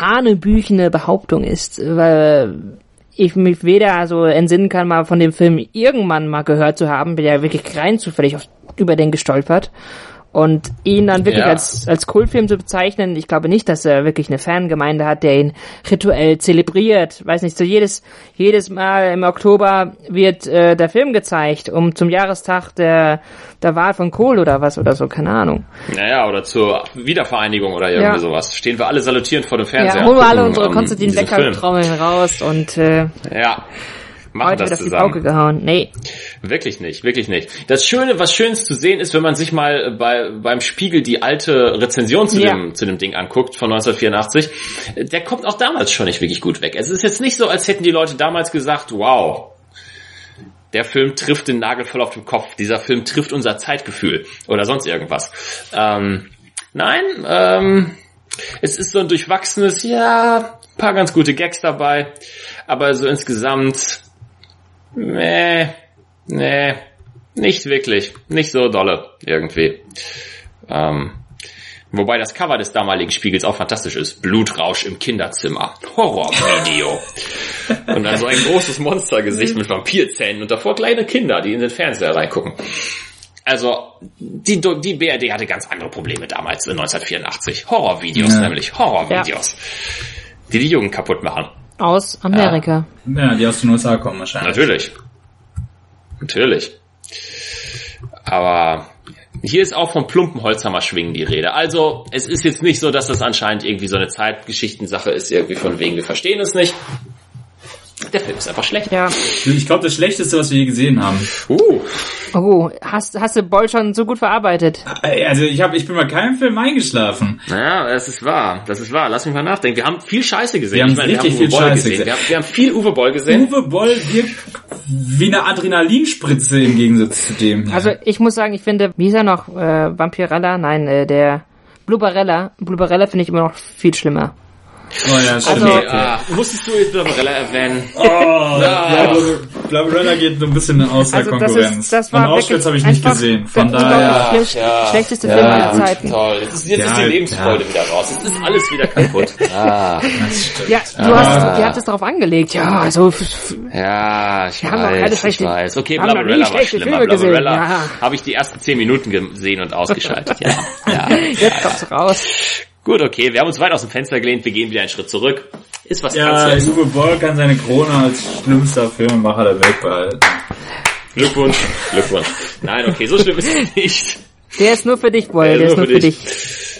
hanebüchene Behauptung ist, weil ich mich weder so entsinnen kann, mal von dem Film irgendwann mal gehört zu haben, bin ja wirklich rein zufällig auf, über den gestolpert. Und ihn dann wirklich Ja. als, als Kultfilm zu bezeichnen, ich glaube nicht, dass er wirklich eine Fangemeinde hat, der ihn rituell zelebriert. Weiß nicht, so jedes, jedes Mal im Oktober wird äh, der Film gezeigt, um zum Jahrestag der, der Wahl von Kohl oder was oder so, keine Ahnung. Naja, oder zur Wiedervereinigung oder irgendwie Ja. sowas. Stehen wir alle salutierend vor dem Fernseher. Ja, holen wir alle unsere Konstantin. Becker-Trommeln raus und äh, Ja. Machen heute das wird auf die zusammen. Pauke gehauen. Nee. Wirklich nicht, wirklich nicht. Das Schöne, was Schönes zu sehen ist, wenn man sich mal bei, beim Spiegel die alte Rezension zu, Ja. dem, zu dem Ding anguckt von 1984, der kommt auch damals schon nicht wirklich gut weg. Es ist jetzt nicht so, als hätten die Leute damals gesagt, wow, der Film trifft den Nagel voll auf den Kopf. Dieser Film trifft unser Zeitgefühl oder sonst irgendwas. Ähm, nein, ähm, es ist so ein durchwachsenes, ja, paar ganz gute Gags dabei, aber so insgesamt, nee, nee, nicht wirklich, nicht so dolle irgendwie. Ähm, wobei das Cover des damaligen Spiegels auch fantastisch ist. Blutrausch im Kinderzimmer. Horrorvideo. und dann so ein großes Monstergesicht mit Vampirzähnen und davor kleine Kinder, die in den Fernseher reingucken. Also, die, die BRD hatte ganz andere Probleme damals, 1984. Horrorvideos Ja. nämlich, Horrorvideos. Die die Jungen kaputt machen. Aus Amerika. Ja, die aus den USA kommen wahrscheinlich. Natürlich. Natürlich. Aber hier ist auch vom plumpen Holzhammer schwingen die Rede. Also, es ist jetzt nicht so, dass das anscheinend irgendwie so eine Zeitgeschichtensache ist, irgendwie von wegen, wir verstehen es nicht. Der Film ist einfach schlecht. Ja. Ich glaube, das Schlechteste, was wir je gesehen haben. Uh, Oh, hast, hast du Boll schon so gut verarbeitet? Also ich hab, ich bin bei keinem Film eingeschlafen. naja, das ist wahr. Das ist wahr. Lass mich mal nachdenken. Wir haben viel Scheiße gesehen. Wir haben ich meine, wir haben richtig Uwe viel Boll Scheiße gesehen. gesehen. Wir haben, wir haben viel Uwe Boll gesehen. Uwe Boll wirkt wie eine Adrenalinspritze im Gegensatz zu dem. Also ich muss sagen, ich finde, wie ist er noch? Äh, Vampirella? Nein, äh, der Blubberella. Blubberella finde ich immer noch viel schlimmer. Oh ja, stimmt. also- Okay, ah, musstest du jetzt Barbarella erwähnen? Oh, ja, Blablabla geht so ein bisschen außer Also das Konkurrenz. ist, das war Und Auschwitz wirklich habe ich nicht gesehen. Von der daher. unglaublich schlech- schlechteste Film aller Zeiten. Toll. Jetzt ist, jetzt Ja, ist die Lebensfreude wieder raus. Jetzt ist alles wieder kaputt. [LAUGHS] ah. Das stimmt. Ja, du hast, ihr habt es darauf angelegt. Ja, also Ja, ich Wir haben doch keine weiß, ich schlechte- weiß. Okay, haben Blabberella war schlechte schlimmer. Filme gesehen, Blabberella ja. habe ich die ersten zehn Minuten gesehen und ausgeschaltet. Ja, [LAUGHS] ja. jetzt kommt's raus. [LAUGHS] Gut, okay, wir haben uns weit aus dem Fenster gelehnt, wir gehen wieder einen Schritt zurück. Ist was Ja, passiert. Uwe Boll kann seine Krone als schlimmster Filmemacher der Welt behalten. Glückwunsch, Glückwunsch. Nein, okay, so schlimm ist es nicht. Der ist nur für dich, Boy. Der ist nur für dich.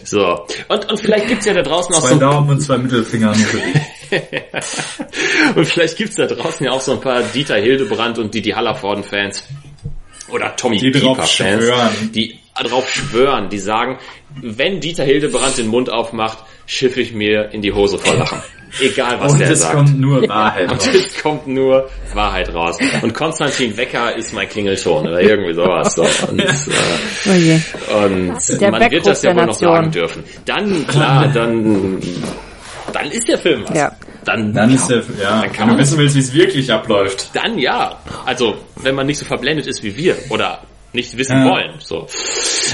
So. Und, und vielleicht gibt's ja da draußen auch Zwei so Daumen und zwei Mittelfinger nur für dich. [LAUGHS] Und vielleicht gibt's da draußen ja auch so ein paar Dieter Hildebrand und Didi Hallervorden-Fans. Oder Tommy Pieper-Fans. Die drauf schwören. Die sagen, wenn Dieter Hildebrand den Mund aufmacht, schiffe ich mir in die Hose vor Lachen. Egal, was Und der es sagt. kommt nur Wahrheit und raus. es kommt nur Wahrheit raus. Und Konstantin Wecker ist mein Klingelton oder irgendwie sowas. So. Und, äh, Oh und Der man wird das ja wohl noch sagen dürfen. Dann, klar, dann, dann ist der Film was. Ja. Dann, Dann ist der, ja, Dann kann wenn man- wissen willst, wie es wirklich abläuft. Dann ja. Also, wenn man nicht so verblendet ist wie wir oder nicht wissen Ja. wollen, so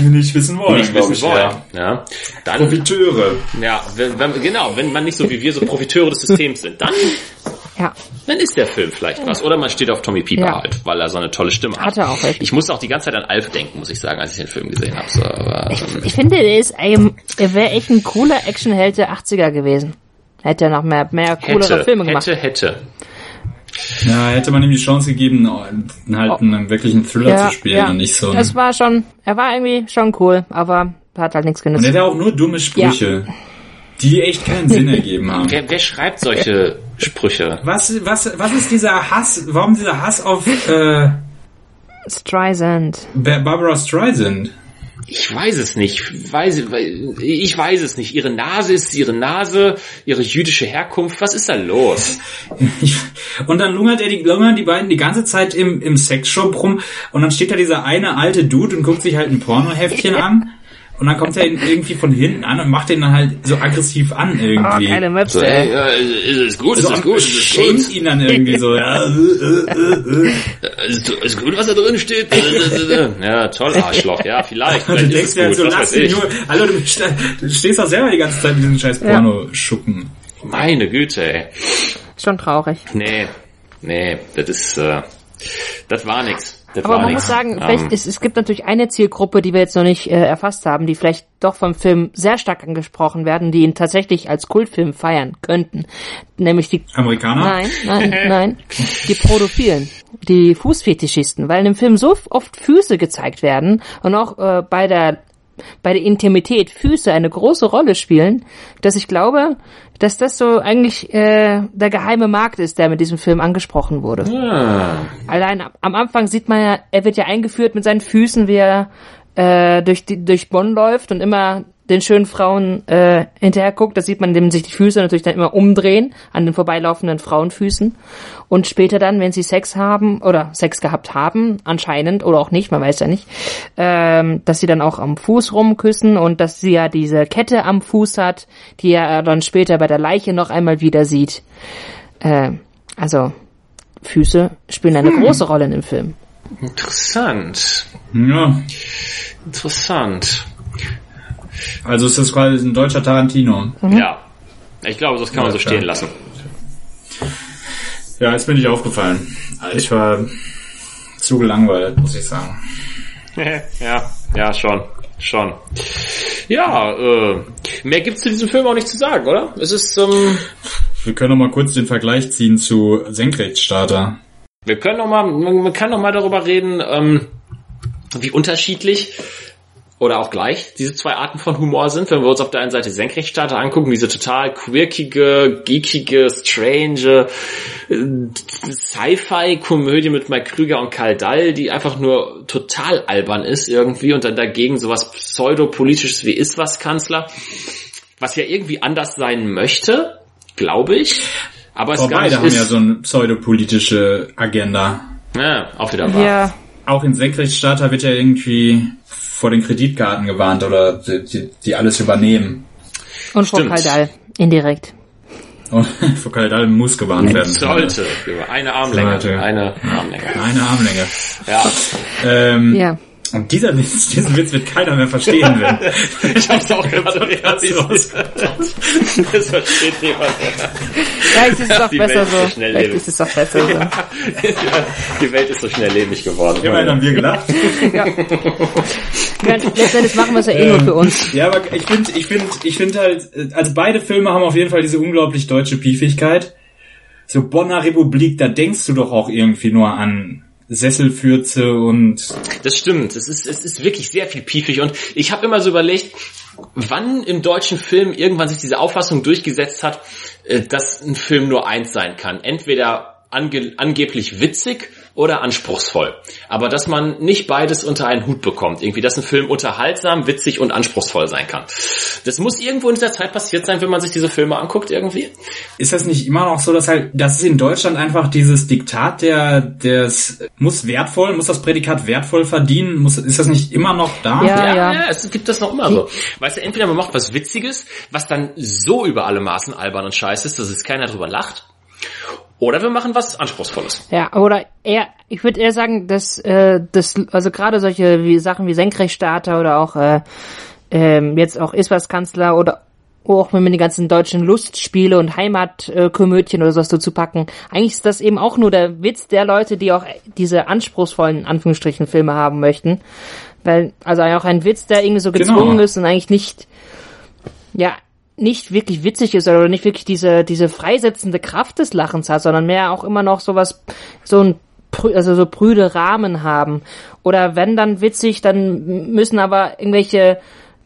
Nicht wissen wollen, nicht wissen ich, wollen, ja. ja. Dann Profiteure. ja, wenn, wenn, genau, wenn man nicht so wie wir so Profiteure des Systems sind, dann Ja. dann ist der Film vielleicht was. Oder man steht auf Tommy Pieper Ja. halt, weil er so eine tolle Stimme hat. Hat er auch echt. Ich musste auch die ganze Zeit an Alf denken, muss ich sagen, als ich den Film gesehen habe. So, aber, ähm, Ich finde, er ist, ähm, er wäre echt ein cooler Actionheld der 80er gewesen. Hätte er noch mehr, mehr coolere hätte, Filme gemacht. hätte, hätte. Ja, hätte man ihm die Chance gegeben, halt einen wirklichen Thriller zu spielen und nicht so. Es war schon, er war irgendwie schon cool, aber hat halt nichts und er genutzt. hat auch nur dumme Sprüche, die echt keinen Sinn ergeben haben. Wer, wer schreibt solche Sprüche? Was, was, was ist dieser Hass? Warum dieser Hass auf äh, Streisand. Ba- Barbara Streisand? Ich weiß es nicht. Weiß, ich weiß es nicht. Ihre Nase ist ihre Nase, ihre jüdische Herkunft. Was ist da los? Und dann lungert er die, lungern die beiden die ganze Zeit im, im Sexshop rum und dann steht da dieser eine alte Dude und guckt sich halt ein Pornoheftchen an und dann kommt er ihn irgendwie von hinten an und macht ihn dann halt so aggressiv an Oh, irgendwie. keine Maps, So, ey, ey. äh, ist es gut? Ist so, es gut? Ist es schämt gut? ihn dann irgendwie so. Ja, äh, äh, äh. Ist gut, was da drin steht? ja, toll, Arschloch. Ja, vielleicht. Und [LAUGHS] du vielleicht denkst ist dir halt so, lass ihn nur. Hallo, du stehst doch selber die ganze Zeit in diesem scheiß Pornoschuppen. Meine Güte, ey. Schon traurig. Nee, nee, das ist, äh, das war nix. Das Aber man muss sagen, Ähm, vielleicht ist, es gibt natürlich eine Zielgruppe, die wir jetzt noch nicht äh, erfasst haben, die vielleicht doch vom Film sehr stark angesprochen werden, die ihn tatsächlich als Kultfilm feiern könnten. Nämlich die Amerikaner? Nein, nein, [LAUGHS] nein. Die Produphilen, die Fußfetischisten, weil in dem Film so oft Füße gezeigt werden und auch äh, bei der bei der Intimität Füße eine große Rolle spielen, dass ich glaube, dass das so eigentlich äh, der geheime Markt ist, der mit diesem Film angesprochen wurde. ah, Allein am- am Anfang sieht man ja, er wird ja eingeführt mit seinen Füßen, wie er äh, durch, die, durch Bonn läuft und immer den schönen Frauen äh, hinterher guckt, da sieht man dem sich die Füße natürlich dann immer umdrehen an den vorbeilaufenden Frauenfüßen. Und später dann, wenn sie Sex haben oder Sex gehabt haben, anscheinend oder auch nicht, man weiß ja nicht, ähm, dass sie dann auch am Fuß rumküssen und dass sie ja diese Kette am Fuß hat, die er dann später bei der Leiche noch einmal wieder sieht. Äh, also Füße spielen eine hm. große Rolle in dem Film. Interessant. Ja. Interessant. Also ist das quasi ein deutscher Tarantino. Mhm. Ja. Ich glaube, das kann man ja, so stehen lassen. Ja, ist mir nicht aufgefallen. Ich war zu gelangweilt, muss ich sagen. [LAUGHS] ja, ja, schon. Schon. Ja, äh, mehr gibt's zu diesem Film auch nicht zu sagen, oder? Es ist, ähm, Wir können noch mal kurz den Vergleich ziehen zu Senkrechtstarter. Wir können noch mal, man kann noch mal darüber reden, ähm, wie unterschiedlich oder auch gleich diese zwei Arten von Humor sind, wenn wir uns auf der einen Seite Senkrechtstarter angucken, diese total quirkige, geekige, strange äh, Sci-Fi-Komödie mit Mike Krüger und Karl Dall, die einfach nur total albern ist irgendwie und dann dagegen sowas pseudopolitisches wie ist was Kanzler, was ja irgendwie anders sein möchte, glaube ich. Aber es beide haben ja so eine pseudopolitische Agenda. Ja, auch wieder wahr. Ja. Auch in Senkrechtstarter wird ja irgendwie vor den Kreditkarten gewarnt oder die, die alles übernehmen. Und vor Kaldal, indirekt. Und [LAUGHS] vor Kaldal muss gewarnt werden. Sollte. Eine Armlänge. Sollte. Eine Armlänge. Eine Armlänge. Ja. Ähm, ja. Und dieser Witz, diesen Witz wird keiner mehr verstehen werden. [LAUGHS] ich hab's auch gerade. [LAUGHS] Das versteht niemand. Ja, es ist doch besser so. Vielleicht ist es doch besser so. Ja. Die Welt ist so schnelllebig geworden. Immerhin haben wir gelacht. [LAUGHS] ja. Letztendlich machen wir es ja eh nur für uns. Ja, aber ich finde, ich finde, ich finde halt, also beide Filme haben auf jeden Fall diese unglaublich deutsche Piefigkeit. So Bonner Republik, da denkst du doch auch irgendwie nur an Sesselfürze und. Das stimmt. Es ist, es ist wirklich sehr viel piefig und ich habe immer so überlegt, wann im deutschen Film irgendwann sich diese Auffassung durchgesetzt hat, äh, dass ein Film nur eins sein kann. Entweder ange angeblich witzig oder anspruchsvoll. Aber dass man nicht beides unter einen Hut bekommt. Irgendwie, dass ein Film unterhaltsam, witzig und anspruchsvoll sein kann. Das muss irgendwo in dieser Zeit passiert sein, wenn man sich diese Filme anguckt irgendwie. Ist das nicht immer noch so, dass halt, das ist in Deutschland einfach dieses Diktat der, des, muss wertvoll, muss das Prädikat wertvoll verdienen? Muss, ist das nicht immer noch da? Ja, ja, ja. ja es gibt das noch immer so. Weißt du, entweder man macht was Witziges, was dann so über alle Maßen albern und scheiße ist, dass es keiner drüber lacht. Oder wir machen was Anspruchsvolles. Ja, oder eher, ich würde eher sagen, dass, äh, das, also gerade solche wie Sachen wie Senkrechtstarter oder auch äh, ähm, jetzt auch Iswas-Kanzler oder auch wenn man die ganzen deutschen Lustspiele und Heimatkomödien oder sowas dazu packen. Eigentlich ist das eben auch nur der Witz der Leute, die auch diese anspruchsvollen Anführungsstrichen Filme haben möchten. Weil, also auch ein Witz, der irgendwie so gezwungen genau. ist und eigentlich nicht, ja, nicht wirklich witzig ist oder nicht wirklich diese, diese freisetzende Kraft des Lachens hat, sondern mehr auch immer noch sowas, so ein also so prüde Rahmen haben. Oder wenn dann witzig, dann müssen aber irgendwelche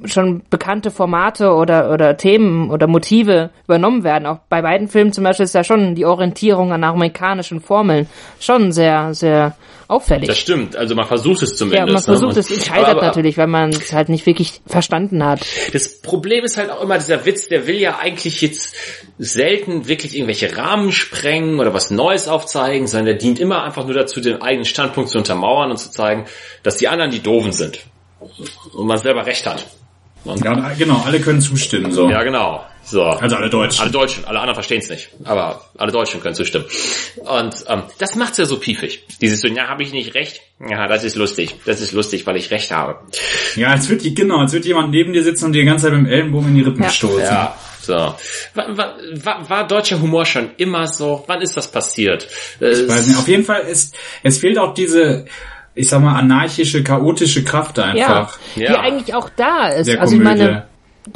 schon bekannte Formate oder, oder Themen oder Motive übernommen werden. Auch bei beiden Filmen zum Beispiel ist ja schon die Orientierung an amerikanischen Formeln schon sehr, sehr auffällig. Das stimmt, also man versucht es zumindest. Ja, man versucht ne? es, scheitert aber, aber, natürlich, weil man es halt nicht wirklich verstanden hat. Das Problem ist halt auch immer dieser Witz, der will ja eigentlich jetzt selten wirklich irgendwelche Rahmen sprengen oder was Neues aufzeigen, sondern der dient immer einfach nur dazu, den eigenen Standpunkt zu untermauern und zu zeigen, dass die anderen die Doofen sind. Und man selber recht hat. Ja, genau, alle können zustimmen. So. Ja, genau. So. Also alle Deutschen. Alle Deutschen, alle anderen verstehen es nicht. Aber alle Deutschen können zustimmen. Und ähm, das macht's ja so piefig. Dieses so, ja, habe ich nicht recht? Ja, das ist lustig. Das ist lustig, weil ich recht habe. Ja, als wird genau, als wird jemand neben dir sitzen und dir die ganze Zeit mit dem Ellenbogen in die Rippen ja. stoßen. Ja. So. War, war, war, war deutscher Humor schon immer so? Wann ist das passiert? Ich weiß nicht. Auf jeden Fall ist, es fehlt auch diese, ich sag mal, anarchische, chaotische Kraft einfach. Ja, die eigentlich auch da ist. Der also Komödie. ich meine,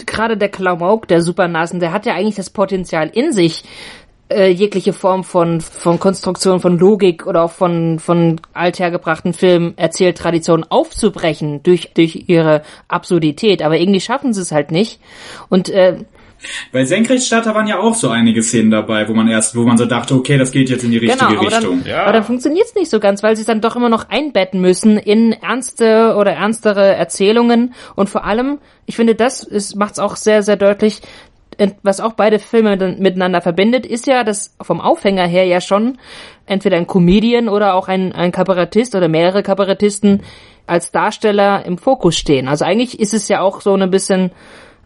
gerade der Klamauk, der Supernasen, der hat ja eigentlich das Potenzial in sich, äh, jegliche Form von, von Konstruktion, von Logik oder auch von, von althergebrachten Filmen, Erzähltraditionen aufzubrechen durch, durch ihre Absurdität. Aber irgendwie schaffen sie es halt nicht. Und äh, [LAUGHS] Bei Senkrechtstarter waren ja auch so einige Szenen dabei, wo man erst, wo man so dachte, okay, das geht jetzt in die richtige Genau, aber Richtung. dann, aber dann funktioniert's nicht so ganz, weil sie es dann doch immer noch einbetten müssen in ernste oder ernstere Erzählungen und vor allem, ich finde, das ist, macht's auch sehr, sehr deutlich, was auch beide Filme dann miteinander verbindet, ist ja, dass vom Aufhänger her ja schon entweder ein Comedian oder auch ein, ein Kabarettist oder mehrere Kabarettisten als Darsteller im Fokus stehen. Also eigentlich ist es ja auch so ein bisschen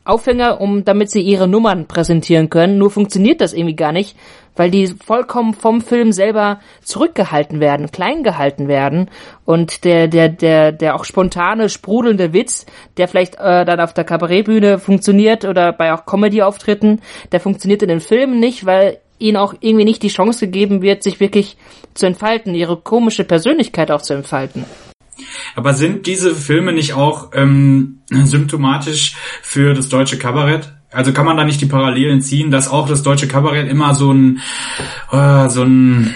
Aufhänger, um damit sie ihre Nummern präsentieren können. Nur funktioniert das irgendwie gar nicht, weil die vollkommen vom Film selber zurückgehalten werden, klein gehalten werden und der der der der auch spontane sprudelnde Witz, der vielleicht äh, dann auf der Kabarettbühne funktioniert oder bei auch Comedy-Auftritten, der funktioniert in den Filmen nicht, weil ihnen auch irgendwie nicht die Chance gegeben wird, sich wirklich zu entfalten, ihre komische Persönlichkeit auch zu entfalten. Aber sind diese Filme nicht auch ähm, symptomatisch für das deutsche Kabarett? Also kann man da nicht die Parallelen ziehen, dass auch das deutsche Kabarett immer so ein äh, so ein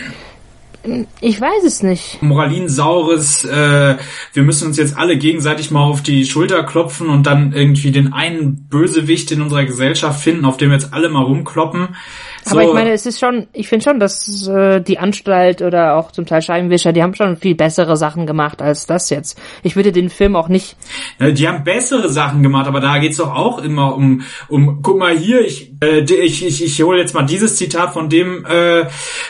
Ich weiß es nicht. moralinsaures, äh, wir müssen uns jetzt alle gegenseitig mal auf die Schulter klopfen und dann irgendwie den einen Bösewicht in unserer Gesellschaft finden, auf dem wir jetzt alle mal rumkloppen. Aber ich meine, es ist schon, ich finde schon, dass äh, die Anstalt oder auch zum Teil Scheibenwischer, die haben schon viel bessere Sachen gemacht als das jetzt. Ich würde den Film auch nicht. Ja, die haben bessere Sachen gemacht, aber da geht's doch auch immer um, um guck mal hier, ich, äh, ich, ich, ich hole jetzt mal dieses Zitat von dem äh,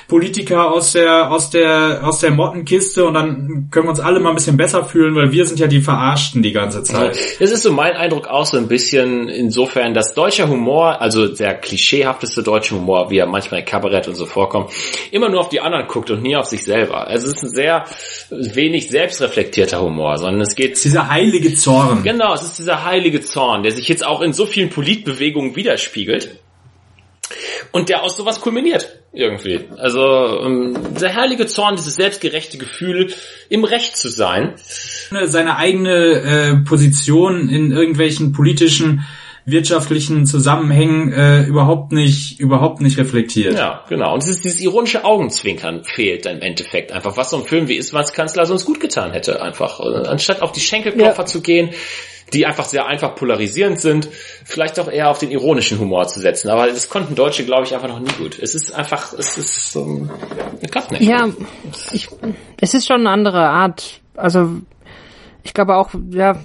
Politiker aus der, aus der, aus der Mottenkiste und dann können wir uns alle mal ein bisschen besser fühlen, weil wir sind ja die Verarschten die ganze Zeit. Das ist so mein Eindruck auch so ein bisschen insofern, dass deutscher Humor, also der klischeehafteste deutsche Humor, wie er manchmal in Kabarett und so vorkommt, immer nur auf die anderen guckt und nie auf sich selber. Also es ist ein sehr wenig selbstreflektierter Humor, sondern es geht Dieser heilige Zorn. Genau, es ist dieser heilige Zorn, der sich jetzt auch in so vielen Politbewegungen widerspiegelt und der aus sowas kulminiert irgendwie. Also ähm, der heilige Zorn, dieses selbstgerechte Gefühl, im Recht zu sein. Seine eigene äh, Position in irgendwelchen politischen wirtschaftlichen Zusammenhängen äh, überhaupt nicht überhaupt nicht reflektiert. Ja, genau. Und dieses, dieses ironische Augenzwinkern fehlt dann im Endeffekt einfach, was so ein Film wie Iswas Kanzler sonst gut getan hätte, einfach. Äh, Anstatt auf die Schenkelklopfer Ja. zu gehen, die einfach sehr einfach polarisierend sind, vielleicht auch eher auf den ironischen Humor zu setzen. Aber das konnten Deutsche, glaube ich, einfach noch nie gut. Es ist einfach, es ist, ähm, es klappt nicht. Ja, ich, es ist schon eine andere Art. Also ich glaube auch, ja,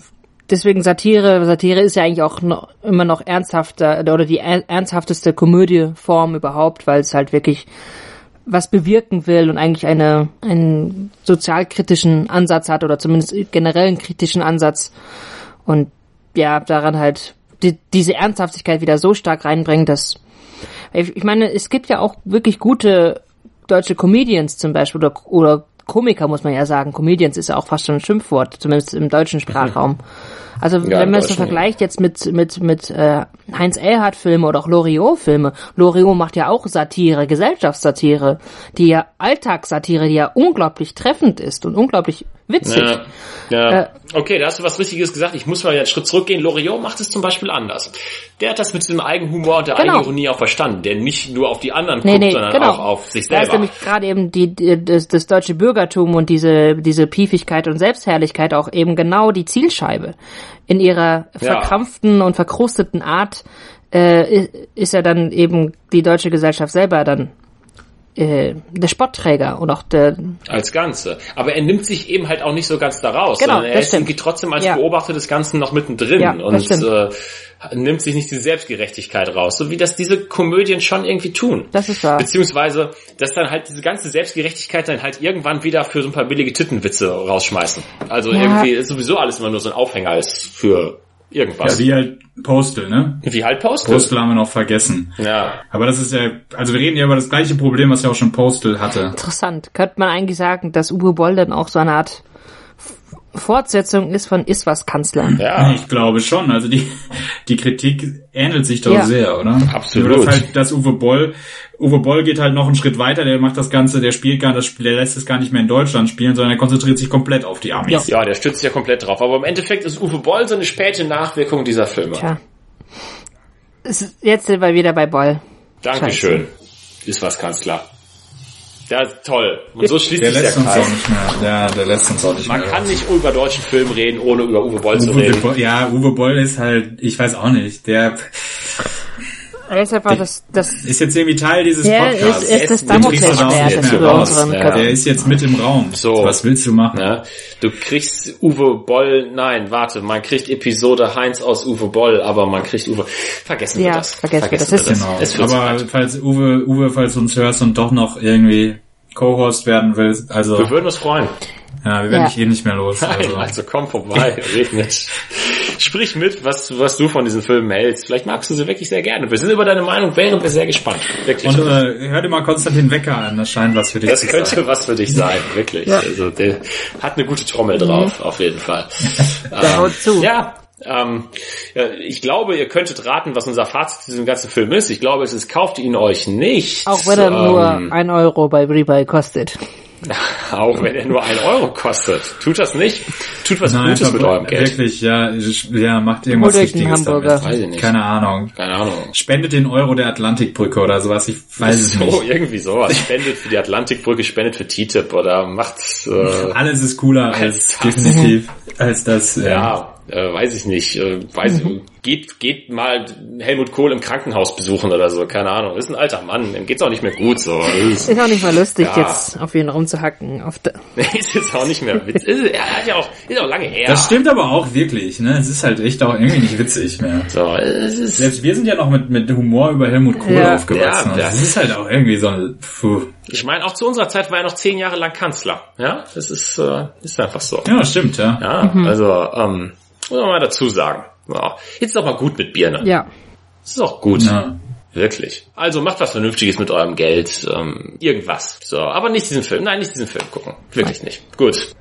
deswegen Satire. Satire ist ja eigentlich auch noch, immer noch ernsthafter oder die er- ernsthafteste Komödieform überhaupt, weil es halt wirklich was bewirken will und eigentlich eine einen sozialkritischen Ansatz hat oder zumindest generell einen kritischen Ansatz und ja daran halt die, diese Ernsthaftigkeit wieder so stark reinbringen, dass ich ich meine, es gibt ja auch wirklich gute deutsche Comedians zum Beispiel oder, oder Komiker muss man ja sagen. Comedians ist ja auch fast schon ein Schimpfwort, zumindest im deutschen Sprachraum. Also Ja, wenn man es so vergleicht jetzt mit mit mit äh, Heinz Erhardt Filme oder auch Loriot Filme. Loriot macht ja auch Satire, Gesellschaftssatire, die ja Alltagssatire, die ja unglaublich treffend ist und unglaublich witzig. Ja, ja. Äh, okay, da hast du was Richtiges gesagt. Ich muss mal einen Schritt zurückgehen. Loriot macht es zum Beispiel anders. Der hat das mit diesem Eigenhumor und der Genau. Eigenironie auch verstanden, der nicht nur auf die anderen Nee, guckt, nee, sondern genau. auch auf sich Da ist selber. nämlich gerade eben die, die das, das deutsche Bürgertum und diese diese Piefigkeit und Selbstherrlichkeit auch eben genau die Zielscheibe. In ihrer verkrampften und verkrusteten Art äh, ist ja dann eben die deutsche Gesellschaft selber dann äh, der Spottträger und auch der als Ganze. Aber er nimmt sich eben halt auch nicht so ganz daraus, Genau, sondern er ist stimmt. irgendwie trotzdem als Ja. Beobachter des Ganzen noch mittendrin Ja, und äh, nimmt sich nicht die Selbstgerechtigkeit raus, so wie das diese Komödien schon irgendwie tun. Das ist wahr. Beziehungsweise, dass dann halt diese ganze Selbstgerechtigkeit dann halt irgendwann wieder für so ein paar billige Tittenwitze rausschmeißen. Also Ja. irgendwie ist sowieso alles immer nur so ein Aufhänger ist für Ja, irgendwas. wie halt Postal, ne? wie, halt Postal. Postal haben wir noch vergessen. Ja. Aber das ist ja, also wir reden ja über das gleiche Problem, was ja auch schon Postal hatte. interessant. Könnte man eigentlich sagen, dass Uwe Boll dann auch so eine Art Fortsetzung ist von Iswas Kanzler. Ja. Ich glaube schon. Also die, die Kritik ähnelt sich doch Ja. sehr, oder? Absolut. Nur, dass halt, dass Uwe Boll, Uwe Boll geht halt noch einen Schritt weiter, der macht das Ganze, der spielt gar, das, Spiel- der lässt es gar nicht mehr in Deutschland spielen, sondern er konzentriert sich komplett auf die Amis. Ja, der stützt ja komplett drauf. Aber im Endeffekt ist Uwe Boll so eine späte Nachwirkung dieser Filme. Tja. Jetzt sind wir wieder bei Boll. Dankeschön. Ist was, Kanzler. Ja, toll. Und so schließt Der sich der lässt uns auch Kreis. nicht mehr, ja, der lässt uns auch nicht Man mehr. kann nicht über deutschen Film reden, ohne über Uwe Boll zu Uwe reden. Boll, ja, Uwe Boll ist halt, ich weiß auch nicht, der, Er ist einfach das, das, Ist jetzt irgendwie Teil dieses ja, Podcasts. ist, ist das Damoklesschwert jetzt über unseren Ja. Der ist jetzt mit im Raum. So. Was willst du machen? Ja, du kriegst Uwe Boll, nein, warte, man kriegt Episode Heinz aus Uwe Boll, aber man kriegt Uwe, vergessen wir Ja, das. vergessen wir das. Das ist- Genau. Es wird Aber falls Uwe, Uwe, falls du uns hörst und doch noch irgendwie Co-Host werden willst, also Wir würden uns freuen. ja, wir werden Ja. dich eh nicht mehr los. Nein, Also. also komm vorbei, red mit. [LAUGHS] Sprich mit, was, was du von diesen Filmen hältst. Vielleicht magst du sie wirklich sehr gerne. Wir sind über deine Meinung wären wir sehr gespannt. Wirklich. Und äh, hör dir mal Konstantin Wecker an, das scheint was für dich das zu könnte sein. was für dich sein, wirklich. Also der hat eine gute Trommel drauf, auf jeden Fall. [LAUGHS] Der haut zu. Ja, ähm, ja, ich glaube, ihr könntet raten, was unser Fazit zu diesem ganzen Film ist. Ich glaube, es ist, kauft ihn euch nicht. Auch wenn er ähm, nur ein Euro bei Rebuy kostet. [LAUGHS] Auch wenn er nur ein Euro kostet. Tut das nicht. Tut was Nein, Gutes mit eurem Geld. wirklich, ja, ja, macht irgendwas Wichtiges damit. Weiß ich nicht. Keine Ahnung. Keine Ahnung. Spendet den Euro der Atlantikbrücke oder sowas, ich weiß es So, nicht. irgendwie sowas. [LAUGHS] Spendet für die Atlantikbrücke, spendet für TTIP oder macht, äh, Alles ist cooler Als [LAUGHS] als das. definitiv als das. Äh, ja, äh, weiß ich nicht. Äh, weiß, geht, geht mal Helmut Kohl im Krankenhaus besuchen oder so. Keine Ahnung. Ist ein alter Mann. Dem geht's auch nicht mehr gut, so. Ist, Ist auch nicht mal lustig, Ja. jetzt auf ihn rumzuhacken. Auf [LAUGHS] ist jetzt auch nicht mehr witz. Ist, er hat ja auch, ist auch lange her. Das stimmt aber auch wirklich, ne? Es ist halt echt auch irgendwie nicht witzig mehr. So, es ist, Selbst wir sind ja noch mit, mit Humor über Helmut Kohl Ja. aufgewachsen. Ja, das- das ist halt auch irgendwie so ein, puh. Ich meine, auch zu unserer Zeit war er noch zehn Jahre lang Kanzler. Ja, das ist, äh, ist einfach so. Ja, stimmt, ja. Ja, also, ähm, muss man mal dazu sagen. Ja, jetzt ist auch mal gut mit Bier, ne? ja. Das ist auch gut. Ja. Wirklich. Also macht was Vernünftiges mit eurem Geld. Ähm, irgendwas. So, aber nicht diesen Film. Nein, nicht diesen Film gucken. Wirklich nicht. Gut.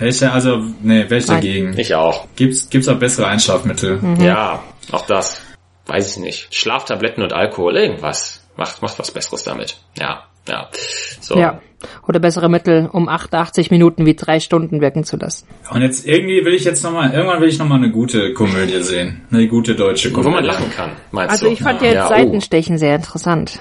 Ich, also, nee, wäre ich dagegen. Ich auch. Gibt's, gibt's auch bessere Einschlafmittel? Ja, auch das. Weiß ich nicht. Schlaftabletten und Alkohol, irgendwas. Macht, macht was Besseres damit. Ja, ja. So. Ja. Oder bessere Mittel, um 88 Minuten wie drei Stunden wirken zu lassen. Und jetzt irgendwie will ich jetzt nochmal, irgendwann will ich nochmal eine gute Komödie sehen. Eine gute deutsche Komödie. Wo man lachen kann, meinst Also du? ich fand ja jetzt oh. Seitenstechen sehr interessant.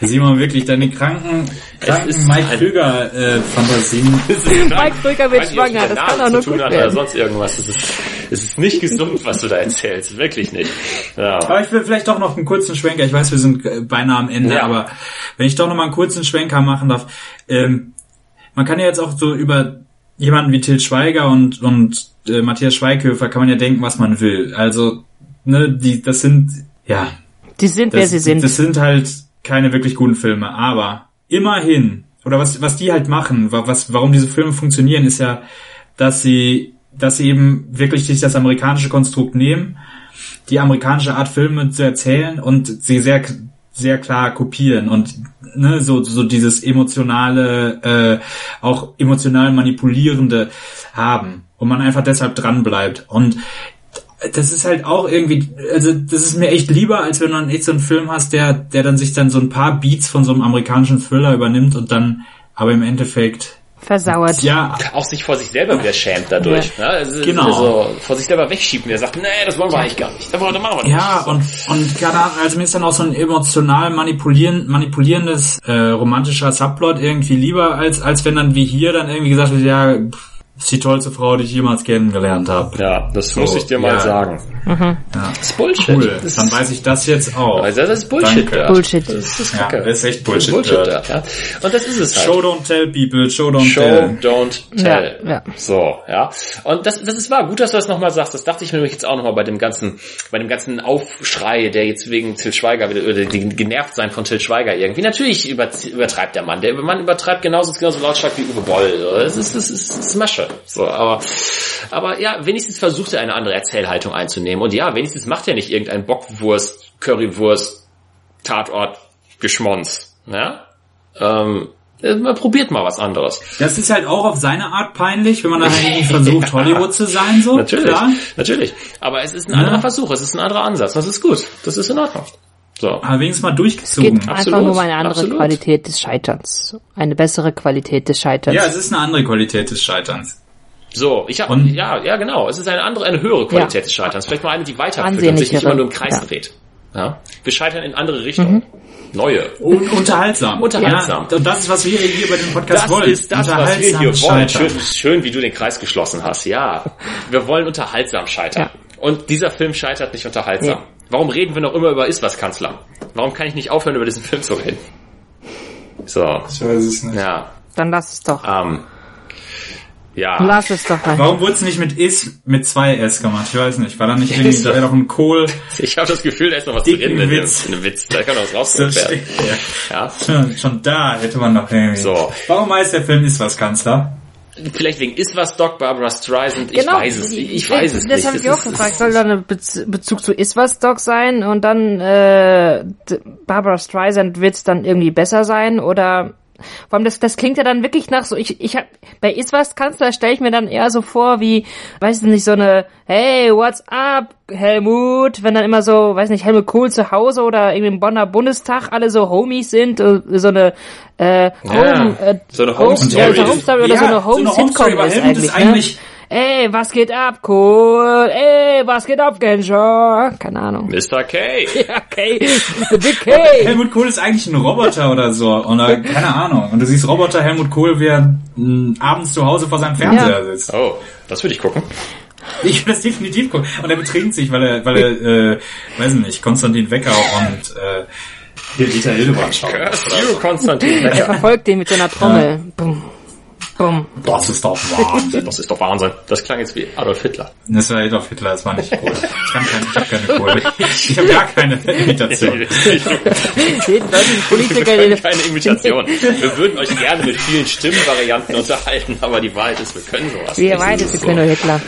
Simon, wirklich, deine kranken, kranken ist Mike ein- Krüger äh, Fantasien. [LAUGHS] Mike Krüger wird schwanger, das kann doch nur gut hat oder werden. sonst irgendwas. Es ist, es ist nicht gesund, was du da erzählst. Wirklich nicht. Ja. Aber ich will vielleicht doch noch einen kurzen Schwenker. Ich weiß, wir sind äh, beinahe am Ende, Ja. aber wenn ich doch noch mal einen kurzen Schwenker machen darf. Ähm, man kann ja jetzt auch so über jemanden wie Til Schweiger und, und äh, Matthias Schweighöfer kann man ja denken, was man will. Also, ne, die, das sind, ja, Die sind, wer das, sie sind. das sind halt keine wirklich guten Filme, aber immerhin, oder was, was die halt machen, wa- was, warum diese Filme funktionieren, ist ja, dass sie, dass sie eben wirklich sich das amerikanische Konstrukt nehmen, die amerikanische Art Filme zu erzählen und sie sehr, sehr klar kopieren und ne, so, so dieses emotionale, äh, auch emotional manipulierende haben und man einfach deshalb dran bleibt und das ist halt auch irgendwie, also das ist mir echt lieber, als wenn man echt so einen Film hast, der, der dann sich dann so ein paar Beats von so einem amerikanischen Thriller übernimmt und dann aber im Endeffekt, Versauert. ja, auch sich vor sich selber wieder schämt dadurch. Ja. Also, Genau. Also vor sich selber wegschieben. Der sagt, nee, das wollen wir eigentlich gar nicht. Das wollen wir machen wir nicht. ja, und, und keine Ahnung, also mir ist dann auch so ein emotional manipulieren, manipulierendes, äh, romantischer Subplot irgendwie lieber, als, als wenn dann wie hier dann irgendwie gesagt wird, ja, pff, ist die tollste Frau, die ich jemals kennengelernt habe. Ja, das muss ich dir mal ja. sagen. Ja. Das ist Bullshit. Cool, Das dann weiß ich das jetzt auch. also das ist Bullshit. Bullshit. Das ist Ja, Kacke. das ist echt Bullshit, Bullshit Dirt. Dirt, ja. Und das ist es halt. Show don't tell people, show don't Show, tell. don't tell. Ja, ja. So, ja. Und das, das ist wahr. Gut, dass du das nochmal sagst. Das dachte ich mir nämlich jetzt auch nochmal bei dem ganzen, bei dem ganzen Aufschrei, der jetzt wegen Till Schweiger, wieder- oder die genervt sein von Till Schweiger irgendwie. Natürlich über, übertreibt der Mann. Der Mann übertreibt genauso, genauso lautstark wie Uwe Boll. So. Das ist, das ist, das ist Masche. So, aber, aber ja, wenigstens versucht er eine andere Erzählhaltung einzunehmen. Und ja, wenigstens macht er nicht irgendein Bockwurst, Currywurst, Tatort, Geschmonz. Ja? Ähm, äh, man probiert mal was anderes. Das ist halt auch auf seine Art peinlich, wenn man dann irgendwie versucht, [LAUGHS] Hollywood zu sein, so. Natürlich, Klar. natürlich. Aber es ist ein anderer Versuch, es ist ein anderer Ansatz. Das ist gut. Das ist in Ordnung. So. Aber wenigstens mal Geht durchgezogen. einfach Absolut, nur um eine andere absolut. Qualität des Scheiterns. Eine bessere Qualität des Scheiterns. Ja, es ist eine andere Qualität des Scheiterns. So, ich habe ja, ja genau. Es ist eine andere, eine höhere Qualität des Scheiterns. Vielleicht mal eine, die weiterführt und sich nicht immer nur im Kreis Ja. dreht. Ja? Wir scheitern in andere Richtungen. Neue. Und unterhaltsam. [LAUGHS] Unterhaltsam. Ja, und das ist, was wir hier bei dem Podcast Das wollen. ist das, was wir hier wollen. Scheitern. Schön, schön, wie du den Kreis geschlossen hast. Ja, wir wollen unterhaltsam scheitern. Ja. Und dieser Film scheitert nicht unterhaltsam. Warum reden wir noch immer über Ist-Was-Kanzler? Warum kann ich nicht aufhören, über diesen Film zu reden? So, Ich weiß es nicht. ja, Dann lass es doch. ähm, ja. Lass es doch rein. Warum wurde es nicht mit Is mit zwei S gemacht? Ich weiß nicht. War da nicht irgendwie, [LAUGHS] da wäre doch ein Kohl. [LAUGHS] Ich habe das Gefühl, da ist noch was drin in dem, Witz. in dem Witz. Da kann noch was [LAUGHS] werden. ja. Ja. schon, schon da hätte man noch irgendwie. So. Warum heißt der Film Ist was Kanzler? Vielleicht wegen Ist was Doc Barbara Streisand. Ich Genau, weiß es. Ich, ich weiß es das nicht. habe ich Das auch [LAUGHS] gefragt. Soll da ein Bez Bezug zu Iswas Dog sein und dann äh, Barbara Streisand wird's dann irgendwie besser sein oder vor allem das, das klingt ja dann wirklich nach so, ich, ich hab, bei Iswas Kanzler stelle ich mir dann eher so vor wie, weiß nicht, so eine, hey, what's up, Helmut, wenn dann immer so, weiß nicht, Helmut Kohl zu Hause oder irgendwie im Bonner Bundestag alle so Homies sind, äh, so eine, äh, Home, äh, so eine Home, Home-Story. ja, so eine Home Story oder Ja, so eine so eine Home-Sitcom Home-Story, weil ist Helmut eigentlich, ist ne? Ey, was geht ab, cool? Ey, was geht ab, Genscher? Keine Ahnung. Mr. K. [LAUGHS] Ja, okay. The Big K. Helmut Kohl ist eigentlich ein Roboter oder so. Oder keine Ahnung. Und du siehst Roboter Helmut Kohl, wie er mh, abends zu Hause vor seinem Fernseher Ja. sitzt. Oh, das würde ich gucken. Ich würde das definitiv gucken. Und er betrinkt sich, weil er, weil er, äh, weiß nicht, Konstantin Wecker und äh, hier Dieter Hildebrand schaut. Curse you, Konstantin Er Becker. verfolgt den mit so einer Trommel. Bumm. Bumm. Das ist doch Wahnsinn. Das ist doch Wahnsinn. Das klang jetzt wie Adolf Hitler. Das war Adolf Hitler, das war nicht cool. Ich kann kein, ich habe keine Kohle. Ich habe gar keine Imitation. [LAUGHS] Deutschen Politiker, Wir keine Imitation. Wir würden euch gerne mit vielen Stimmenvarianten unterhalten, aber die Wahrheit ist, wir können sowas wir beide, Das wir ist können nur Hitler.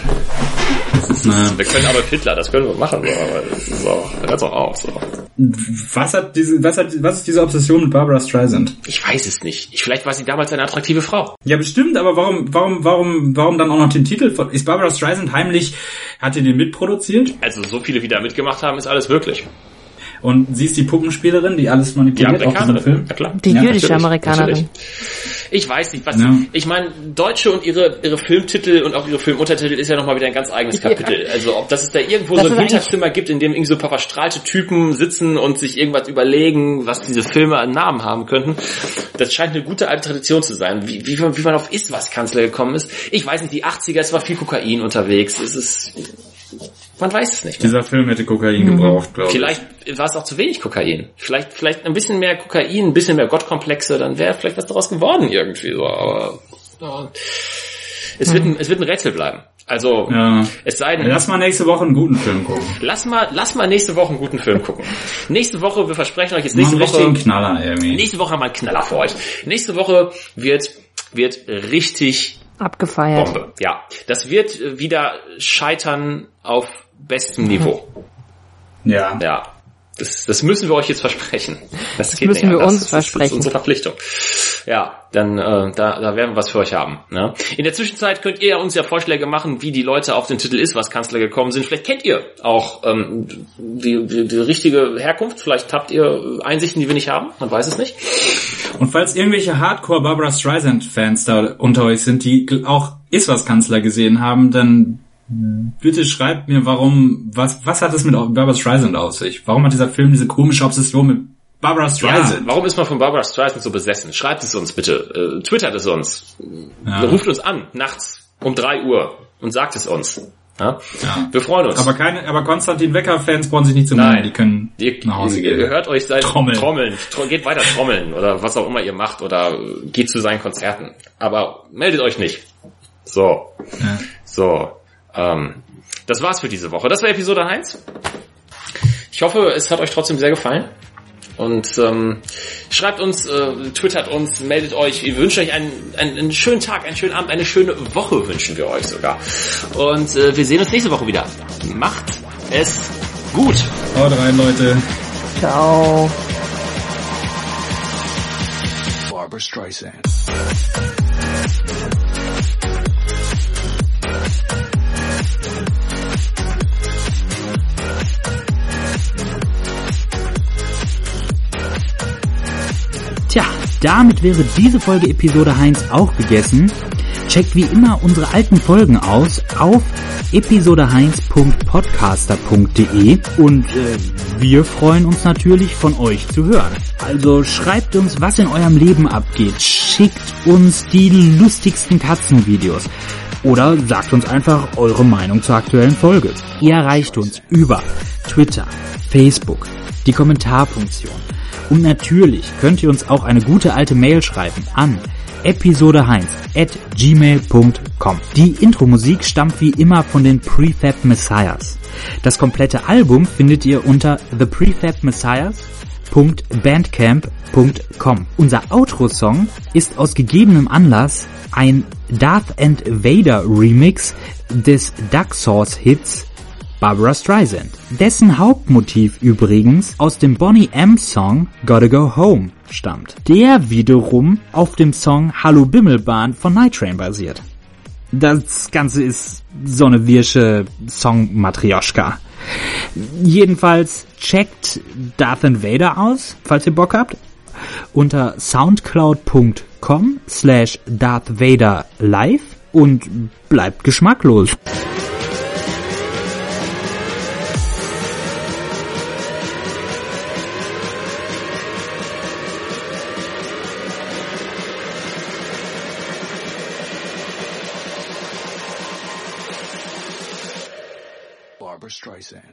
Na, Wir können Adolf Hitler, das können wir machen, so, aber das ist so, hört's auch auf, so. Was hat diese, was hat, was ist diese Obsession mit Barbara Streisand? Ich weiß es nicht. Ich, vielleicht war sie damals eine attraktive Frau. Ja, bestimmt, aber warum, warum, warum, warum dann auch noch den Titel? von- Ist Barbara Streisand heimlich, hat die den mitproduziert? Also so viele, wie da mitgemacht haben, ist alles wirklich. Und sie ist die Puppenspielerin, die alles Die manipuliert auf diesem Amerikanerin. Film? Ja klar. Die Ja, jüdische Amerikanerin. natürlich. Ich weiß nicht, was. Ja. Ich meine, Deutsche und ihre ihre Filmtitel und auch ihre Filmuntertitel ist ja nochmal wieder ein ganz eigenes Kapitel. Also ob das es da irgendwo Das so ein Hinterzimmer gibt, in dem irgendwie so ein paar verstrahlte Typen sitzen und sich irgendwas überlegen, was diese Filme an Namen haben könnten. Das scheint eine gute alte Tradition zu sein. Wie, wie, man- wie man auf Ist was Kanzler gekommen ist. Ich weiß nicht, die 80er, es war viel Kokain unterwegs. Es ist. Man weiß es nicht. Dieser Film hätte Kokain Mhm. gebraucht, glaube ich. Vielleicht war es auch zu wenig Kokain. Vielleicht, vielleicht ein bisschen mehr Kokain, ein bisschen mehr Gottkomplexe, dann wäre vielleicht was daraus geworden irgendwie so. Aber ja. es, wird ein, es wird ein Rätsel bleiben. Also Ja. es sei denn, Lass mal nächste Woche einen guten Film gucken. lass mal, lass mal nächste Woche einen guten Film gucken. nächste Woche, wir versprechen euch jetzt Nächste einen Woche. richtigen Knaller irgendwie. Nächste Woche haben wir einen Knaller für euch. Nächste Woche wird wird richtig Abgefeiert. Bombe. Ja, das wird äh, wieder scheitern auf bestem Niveau. Ja. Ja. Das, das müssen wir euch jetzt versprechen. Das, geht müssen nicht wir anders. uns das ist, Das versprechen. ist unsere Verpflichtung. Ja, dann äh, da, da werden wir was für euch haben. Ne? In der Zwischenzeit könnt ihr uns ja Vorschläge machen, wie die Leute auf den Titel ist, was Kanzler gekommen sind. Vielleicht kennt ihr auch ähm, die, die, die richtige Herkunft. Vielleicht habt ihr Einsichten, die wir nicht haben. Man weiß es nicht. Und falls irgendwelche Hardcore Barbara Streisand Fans da unter euch sind, die auch Iswas Kanzler gesehen haben, dann bitte schreibt mir, warum, was, was hat es mit Barbara Streisand auf sich? Warum hat dieser Film diese komische Obsession mit Barbara Ja, Streisand? warum ist man von Barbara Streisand so besessen? Schreibt es uns bitte. Äh, twittert es uns. Ja. Ruft uns an, nachts um drei Uhr und sagt es uns. Ja? Ja. Wir freuen uns. Aber keine, aber Konstantin Wecker Fans brauchen sich nicht zu melden, die können Ihr, nach Hause ihr gehen. hört euch sein Trommeln. Trommeln. Tro geht weiter trommeln oder was auch immer ihr macht oder geht zu seinen Konzerten. Aber meldet euch nicht. So. Ja. So. Ähm, das war's für diese Woche. Das war Episode 1. Ich hoffe, es hat euch trotzdem sehr gefallen. Und ähm, schreibt uns, äh, twittert uns, meldet euch. Wir wünschen euch einen, einen, einen schönen Tag, einen schönen Abend, eine schöne Woche wünschen wir euch sogar. Und äh, wir sehen uns nächste Woche wieder. Macht es gut. Haut rein, Leute. Ciao. Barbara Streisand. Damit wäre diese Folge Episode Heinz auch gegessen. Checkt wie immer unsere alten Folgen aus auf episodeheinz.podcaster.de und äh, wir freuen uns natürlich von euch zu hören. Also schreibt uns, was in eurem Leben abgeht. Schickt uns die lustigsten Katzenvideos. Oder sagt uns einfach eure Meinung zur aktuellen Folge. Ihr erreicht uns über Twitter, Facebook, die Kommentarfunktion. Und natürlich könnt ihr uns auch eine gute alte Mail schreiben an episode1 at gmail.com. Die Intro-Musik stammt wie immer von den Prefab Messiahs. Das komplette Album findet ihr unter theprefabmessiahs.bandcamp.com. Unser Outro-Song ist aus gegebenem Anlass ein Darth and Vader Remix des Duck Sauce Hits Barbara Streisand. Dessen Hauptmotiv übrigens aus dem Bonnie M Song Gotta Go Home stammt. Der wiederum auf dem Song Hallo Bimmelbahn von Night Train basiert. Das Ganze ist so eine wirsche Song-Matrioschka. Jedenfalls checkt Darth Vader aus, falls ihr Bock habt, unter soundcloud.com slash Darth Vader live und bleibt geschmacklos.